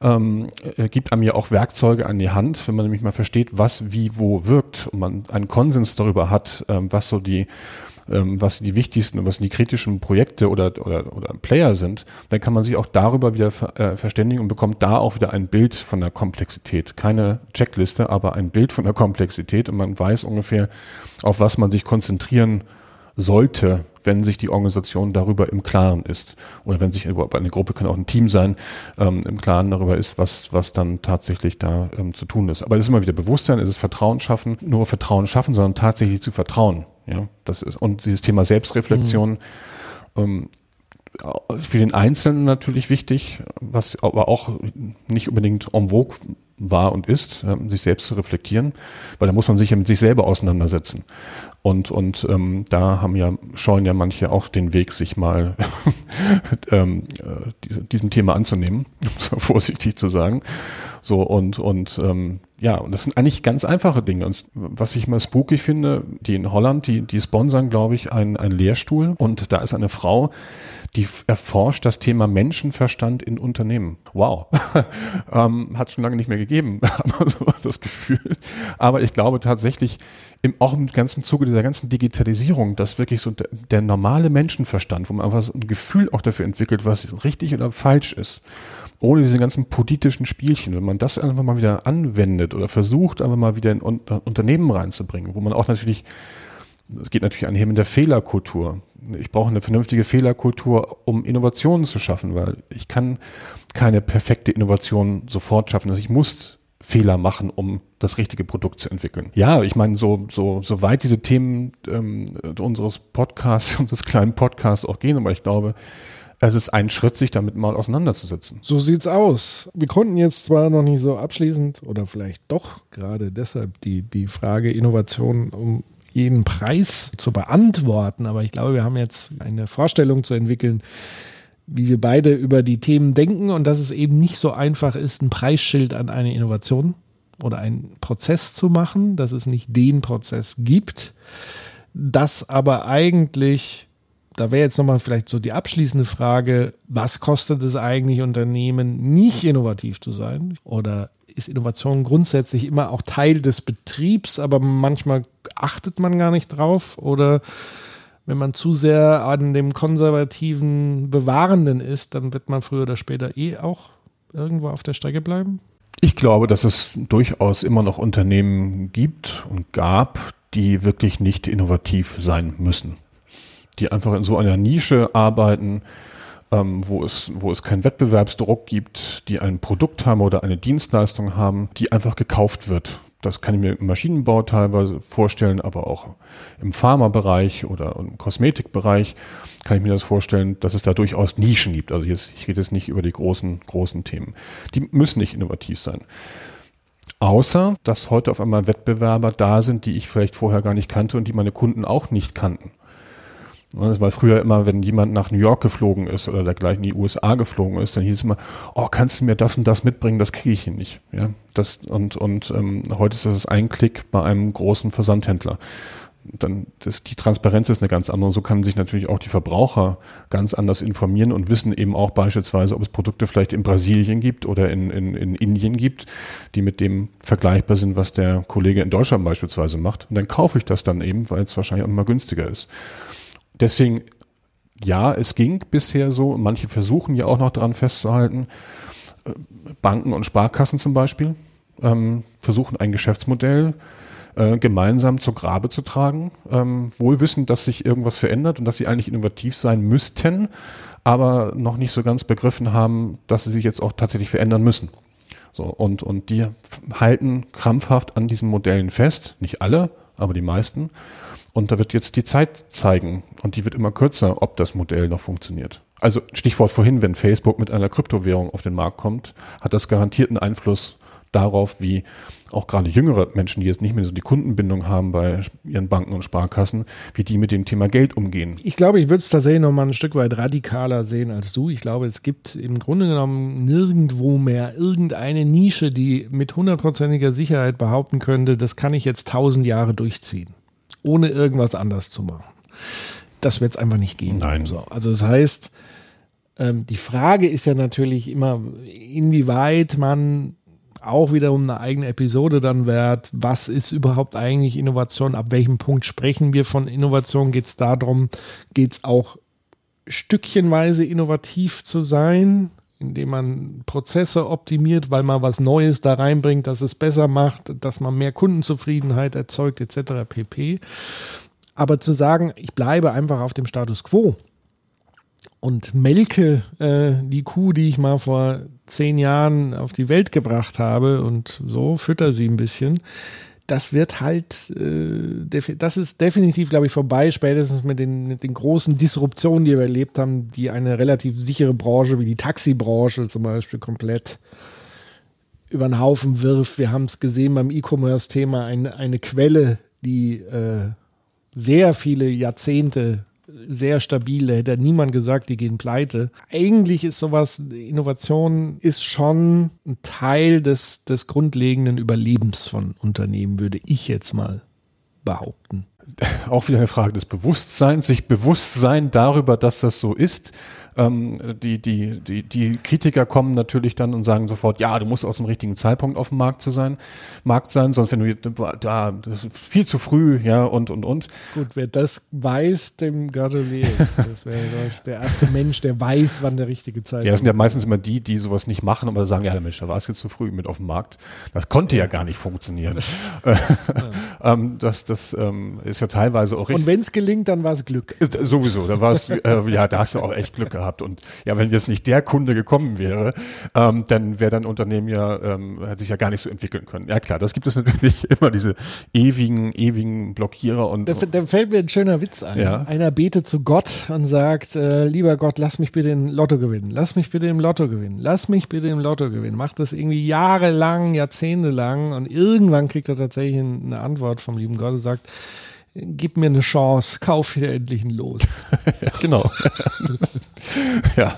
ähm, äh, gibt einem ja auch Werkzeuge an die Hand, wenn man nämlich mal versteht, was wie wo wirkt und man einen Konsens darüber hat, ähm, was so die ähm, was die wichtigsten und was die kritischen Projekte oder, oder, oder Player sind, dann kann man sich auch darüber wieder äh, verständigen und bekommt da auch wieder ein Bild von der Komplexität. Keine Checkliste, aber ein Bild von der Komplexität und man weiß ungefähr, auf was man sich konzentrieren sollte, wenn sich die Organisation darüber im Klaren ist. Oder wenn sich überhaupt eine Gruppe, kann auch ein Team sein, ähm, im Klaren darüber ist, was, was dann tatsächlich da ähm, zu tun ist. Aber es ist immer wieder Bewusstsein, es ist Vertrauen schaffen, nur Vertrauen schaffen, sondern tatsächlich zu vertrauen. Ja, das ist, und dieses Thema Selbstreflexion, mhm. ähm, für den Einzelnen natürlich wichtig, was aber auch nicht unbedingt en vogue war und ist, sich selbst zu reflektieren, weil da muss man sich ja mit sich selber auseinandersetzen. Und, und ähm, da haben ja, scheuen ja manche auch den Weg, sich mal [laughs] ähm, äh, diesem Thema anzunehmen, um so vorsichtig zu sagen. So und, und ähm, ja, und das sind eigentlich ganz einfache Dinge. Und was ich mal spooky finde, die in Holland, die, die sponsern, glaube ich, einen, einen Lehrstuhl und da ist eine Frau, die erforscht das Thema Menschenverstand in Unternehmen. Wow. [laughs] ähm, Hat schon lange nicht mehr gegeben, [laughs] aber so das Gefühl. Aber ich glaube tatsächlich, im, auch im ganzen Zuge dieser ganzen Digitalisierung, dass wirklich so der, der normale Menschenverstand, wo man einfach so ein Gefühl auch dafür entwickelt, was richtig oder falsch ist, ohne diese ganzen politischen Spielchen, wenn man das einfach mal wieder anwendet oder versucht, einfach mal wieder in Unternehmen reinzubringen, wo man auch natürlich es geht natürlich einher mit der Fehlerkultur. Ich brauche eine vernünftige Fehlerkultur, um Innovationen zu schaffen, weil ich kann keine perfekte Innovation sofort schaffen. Also ich muss Fehler machen, um das richtige Produkt zu entwickeln. Ja, ich meine, so, so, so weit diese Themen ähm, unseres Podcasts, [laughs] unseres kleinen Podcasts auch gehen, aber ich glaube, es ist ein Schritt, sich damit mal auseinanderzusetzen. So sieht's aus. Wir konnten jetzt zwar noch nicht so abschließend oder vielleicht doch gerade deshalb die, die Frage Innovation um jeden Preis zu beantworten. Aber ich glaube, wir haben jetzt eine Vorstellung zu entwickeln, wie wir beide über die Themen denken und dass es eben nicht so einfach ist, ein Preisschild an eine Innovation oder einen Prozess zu machen, dass es nicht den Prozess gibt, dass aber eigentlich, da wäre jetzt nochmal vielleicht so die abschließende Frage, was kostet es eigentlich Unternehmen, nicht innovativ zu sein oder ist Innovation grundsätzlich immer auch Teil des Betriebs, aber manchmal achtet man gar nicht drauf oder wenn man zu sehr an dem konservativen Bewahrenden ist, dann wird man früher oder später eh auch irgendwo auf der Strecke bleiben? Ich glaube, dass es durchaus immer noch Unternehmen gibt und gab, die wirklich nicht innovativ sein müssen. Die einfach in so einer Nische arbeiten, ähm, wo, es, wo es keinen Wettbewerbsdruck gibt, die ein Produkt haben oder eine Dienstleistung haben, die einfach gekauft wird. Das kann ich mir im Maschinenbau teilweise vorstellen, aber auch im Pharmabereich oder im Kosmetikbereich kann ich mir das vorstellen, dass es da durchaus Nischen gibt. Also jetzt, ich rede jetzt nicht über die großen, großen Themen. Die müssen nicht innovativ sein. Außer, dass heute auf einmal Wettbewerber da sind, die ich vielleicht vorher gar nicht kannte und die meine Kunden auch nicht kannten. Das war früher immer, wenn jemand nach New York geflogen ist oder dergleichen in die USA geflogen ist, dann hieß es immer, oh, kannst du mir das und das mitbringen, das kriege ich hier nicht. Ja, das, und und ähm, heute ist das ein Klick bei einem großen Versandhändler. Dann das, die Transparenz ist eine ganz andere. So kann sich natürlich auch die Verbraucher ganz anders informieren und wissen eben auch beispielsweise, ob es Produkte vielleicht in Brasilien gibt oder in, in, in Indien gibt, die mit dem vergleichbar sind, was der Kollege in Deutschland beispielsweise macht. Und dann kaufe ich das dann eben, weil es wahrscheinlich auch immer günstiger ist deswegen, ja, es ging bisher so. Manche versuchen ja auch noch daran festzuhalten. Äh, Banken und Sparkassen zum Beispiel ähm, versuchen ein Geschäftsmodell äh, gemeinsam zur Grabe zu tragen, ähm, wohl dass sich irgendwas verändert und dass sie eigentlich innovativ sein müssten, aber noch nicht so ganz begriffen haben, dass sie sich jetzt auch tatsächlich verändern müssen. So, und, und die halten krampfhaft an diesen Modellen fest, nicht alle, aber die meisten, und da wird jetzt die Zeit zeigen und die wird immer kürzer, ob das Modell noch funktioniert. Also Stichwort vorhin, wenn Facebook mit einer Kryptowährung auf den Markt kommt, hat das garantierten Einfluss darauf, wie auch gerade jüngere Menschen, die jetzt nicht mehr so die Kundenbindung haben bei ihren Banken und Sparkassen, wie die mit dem Thema Geld umgehen. Ich glaube, ich würde es tatsächlich noch mal ein Stück weit radikaler sehen als du. Ich glaube, es gibt im Grunde genommen nirgendwo mehr irgendeine Nische, die mit hundertprozentiger Sicherheit behaupten könnte, das kann ich jetzt tausend Jahre durchziehen ohne irgendwas anders zu machen. Das wird es einfach nicht gehen. Nein. So, also das heißt, ähm, die Frage ist ja natürlich immer, inwieweit man auch wiederum eine eigene Episode dann wert. Was ist überhaupt eigentlich Innovation? Ab welchem Punkt sprechen wir von Innovation? Geht es darum, geht es auch stückchenweise innovativ zu sein? Indem man Prozesse optimiert, weil man was Neues da reinbringt, dass es besser macht, dass man mehr Kundenzufriedenheit erzeugt, etc. pp. Aber zu sagen, ich bleibe einfach auf dem Status quo und melke äh, die Kuh, die ich mal vor zehn Jahren auf die Welt gebracht habe und so fütter sie ein bisschen, das wird halt, äh, das ist definitiv, glaube ich, vorbei, spätestens mit den, mit den großen Disruptionen, die wir erlebt haben, die eine relativ sichere Branche wie die Taxibranche zum Beispiel komplett über den Haufen wirft. Wir haben es gesehen beim E-Commerce-Thema, eine, eine Quelle, die äh, sehr viele Jahrzehnte sehr stabil. Da hätte niemand gesagt, die gehen pleite. Eigentlich ist sowas, Innovation ist schon ein Teil des, des grundlegenden Überlebens von Unternehmen, würde ich jetzt mal behaupten. Auch wieder eine Frage des Bewusstseins, sich bewusst sein darüber, dass das so ist. Ähm, die, die, die, die Kritiker kommen natürlich dann und sagen sofort, ja, du musst aus dem richtigen Zeitpunkt auf dem Markt zu sein, Markt sein, sonst wenn du da, das ist viel zu früh, ja, und, und, und. Gut, wer das weiß, dem gratuliere [laughs] Das wäre, der erste Mensch, der weiß, wann der richtige Zeitpunkt ist. Ja, das sind ja meistens immer die, die sowas nicht machen, aber sagen, ja, Mensch, da war es jetzt zu früh mit auf dem Markt. Das konnte ja gar nicht funktionieren. ja. [laughs] [laughs] ähm, das das ähm, ist ja teilweise auch richtig. Und wenn es gelingt, dann war es Glück. Äh, sowieso, da war es, äh, ja, da hast du auch echt Glück gehabt gehabt. Und ja, wenn jetzt nicht der Kunde gekommen wäre, ähm, dann wäre dein Unternehmen ja, ähm, hätte sich ja gar nicht so entwickeln können. Ja klar, das gibt es natürlich [laughs] immer diese ewigen, ewigen Blockierer und. Da, da fällt mir ein schöner Witz ein. Ja. Einer betet zu Gott und sagt, äh, lieber Gott, lass mich bitte im Lotto gewinnen. Lass mich bitte im Lotto gewinnen. Lass mich bitte im Lotto gewinnen. Macht das irgendwie jahrelang, jahrzehntelang und irgendwann kriegt er tatsächlich eine Antwort vom lieben Gott und sagt, gib mir eine Chance, kauf hier endlich ein Los. [laughs] ja, genau. [laughs] ja,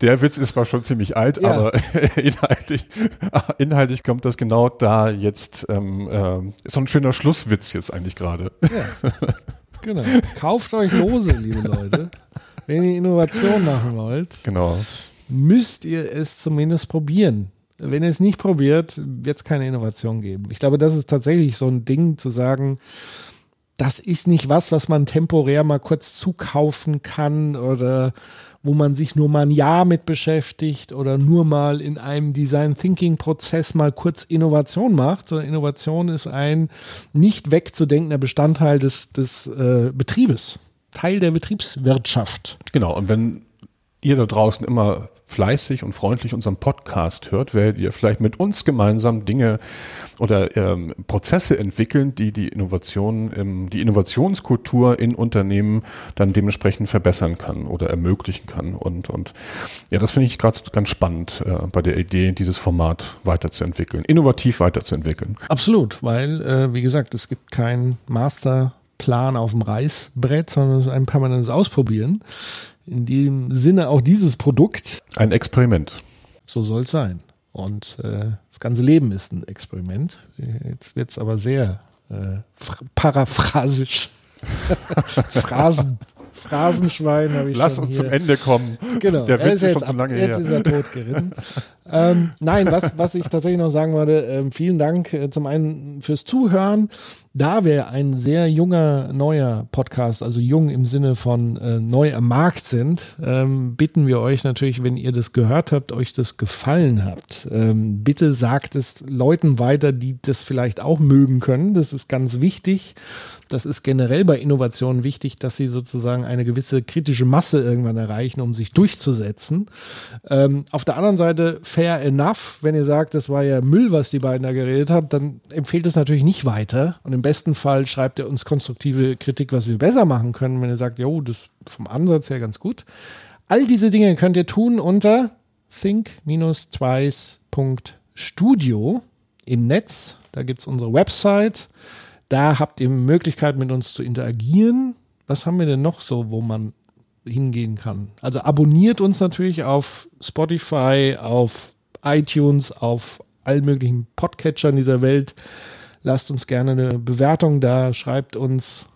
der Witz ist zwar schon ziemlich alt, ja. aber [laughs] inhaltlich, inhaltlich kommt das genau da jetzt, ähm, äh, so ein schöner Schlusswitz jetzt eigentlich gerade. Ja, genau. Kauft euch Lose, liebe Leute. Wenn ihr Innovation machen wollt, genau. müsst ihr es zumindest probieren. Wenn ihr es nicht probiert, wird es keine Innovation geben. Ich glaube, das ist tatsächlich so ein Ding zu sagen, das ist nicht was, was man temporär mal kurz zukaufen kann oder wo man sich nur mal ein Jahr mit beschäftigt oder nur mal in einem Design Thinking Prozess mal kurz Innovation macht, sondern Innovation ist ein nicht wegzudenkender Bestandteil des, des äh, Betriebes, Teil der Betriebswirtschaft. Genau, und wenn ihr da draußen immer fleißig und freundlich unseren Podcast hört, werdet ihr vielleicht mit uns gemeinsam Dinge oder ähm, Prozesse entwickeln, die die Innovation, ähm, die Innovationskultur in Unternehmen dann dementsprechend verbessern kann oder ermöglichen kann. Und, und ja, das finde ich gerade ganz spannend äh, bei der Idee, dieses Format weiterzuentwickeln, innovativ weiterzuentwickeln. Absolut, weil, äh, wie gesagt, es gibt keinen Masterplan auf dem Reißbrett, sondern es ist ein permanentes Ausprobieren. In dem Sinne auch dieses Produkt. Ein Experiment. So soll es sein. Und äh, das ganze Leben ist ein Experiment. Jetzt wird es aber sehr äh, paraphrasisch. [laughs] Phrasen. Phrasenschwein habe ich Lass uns hier. zum Ende kommen. Genau. Der Er Witz ist jetzt schon zu lange Jetzt her. ist er tot geritten. ähm, nein, was, was ich tatsächlich noch sagen wollte, ähm, vielen Dank äh, zum einen fürs Zuhören. Da wir ein sehr junger, neuer Podcast, also jung im Sinne von äh, neu am Markt sind, ähm, bitten wir euch natürlich, wenn ihr das gehört habt, euch das gefallen habt, ähm, bitte sagt es Leuten weiter, die das vielleicht auch mögen können. Das ist ganz wichtig. Das ist generell bei Innovationen wichtig, dass sie sozusagen eine gewisse kritische Masse irgendwann erreichen, um sich durchzusetzen. Ähm, auf der anderen Seite, fair enough, wenn ihr sagt, das war ja Müll, was die beiden da geredet haben, dann empfehlt es natürlich nicht weiter. Und im besten Fall schreibt ihr uns konstruktive Kritik, was wir besser machen können, wenn ihr sagt, jo, das vom Ansatz her ganz gut. All diese Dinge könnt ihr tun unter think-twice.studio im Netz. Da gibt es unsere Website. Da habt ihr Möglichkeit, mit uns zu interagieren. Was haben wir denn noch so, wo man hingehen kann? Also abonniert uns natürlich auf Spotify, auf iTunes, auf allen möglichen Podcatchern dieser Welt. Lasst uns gerne eine Bewertung da, schreibt uns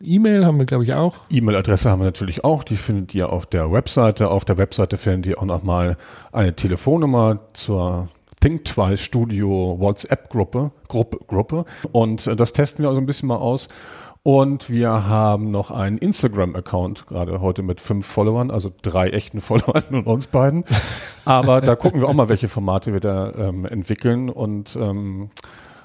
E-Mail, haben wir glaube ich auch. E-Mail-Adresse haben wir natürlich auch, die findet ihr auf der Webseite. Auf der Webseite findet ihr auch nochmal eine Telefonnummer zur Think Twice Studio WhatsApp-Gruppe. Gruppe, Gruppe. Und äh, das testen wir also ein bisschen mal aus. Und wir haben noch einen Instagram-Account, gerade heute mit fünf Followern, also drei echten [laughs] Followern und uns beiden. Aber da gucken wir auch mal, welche Formate wir da ähm, entwickeln. Und ähm,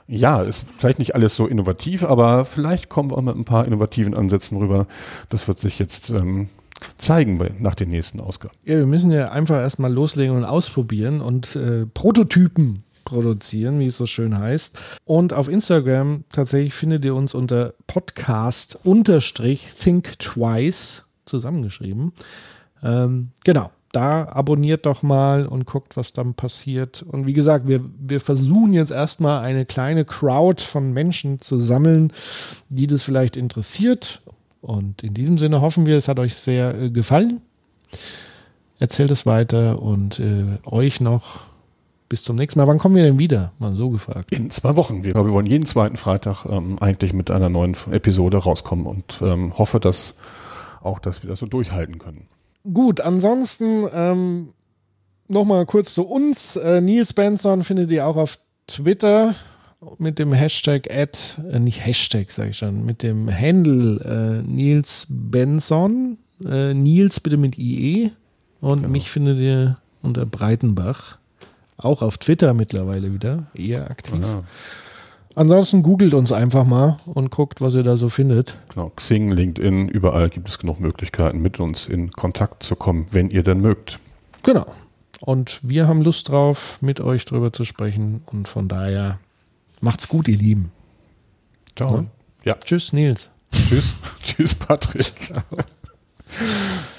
ja, ist vielleicht nicht alles so innovativ, aber vielleicht kommen wir auch mit ein paar innovativen Ansätzen rüber. Das wird sich jetzt ähm, zeigen bei, nach den nächsten Ausgaben. Ja, wir müssen ja einfach erstmal loslegen und ausprobieren und äh, Prototypen produzieren, wie es so schön heißt. Und auf Instagram tatsächlich findet ihr uns unter Podcast unterstrich Think Twice zusammengeschrieben. Ähm, genau. Da abonniert doch mal und guckt, was dann passiert. Und wie gesagt, wir, wir versuchen jetzt erstmal eine kleine Crowd von Menschen zu sammeln, die das vielleicht interessiert. Und in diesem Sinne hoffen wir, es hat euch sehr äh, gefallen. Erzählt es weiter und äh, euch noch bis zum nächsten Mal. Wann kommen wir denn wieder? Mal so gefragt. In zwei Wochen. Wir, wir wollen jeden zweiten Freitag ähm, eigentlich mit einer neuen Episode rauskommen und ähm, hoffe, dass auch, dass wir das so durchhalten können. Gut, ansonsten ähm, nochmal kurz zu uns. Äh, Nils Benson findet ihr auch auf Twitter mit dem Hashtag ad, äh, nicht Hashtag, sage ich schon, mit dem Handle äh, Nils Benson. Äh, Nils bitte mit IE. Und Genau. mich findet ihr unter Breitenbach. Auch auf Twitter mittlerweile wieder, eher aktiv. Ja, Ansonsten googelt uns einfach mal und guckt, was ihr da so findet. genau. Xing, LinkedIn, überall gibt es genug Möglichkeiten, mit uns in Kontakt zu kommen, wenn ihr denn mögt. Genau. Und wir haben Lust drauf, mit euch drüber zu sprechen. Und von daher Macht's gut, ihr Lieben. Ciao. Ne? Ja. Tschüss, Nils. Tschüss. [laughs] Tschüss, Patrick. Ciao. [laughs]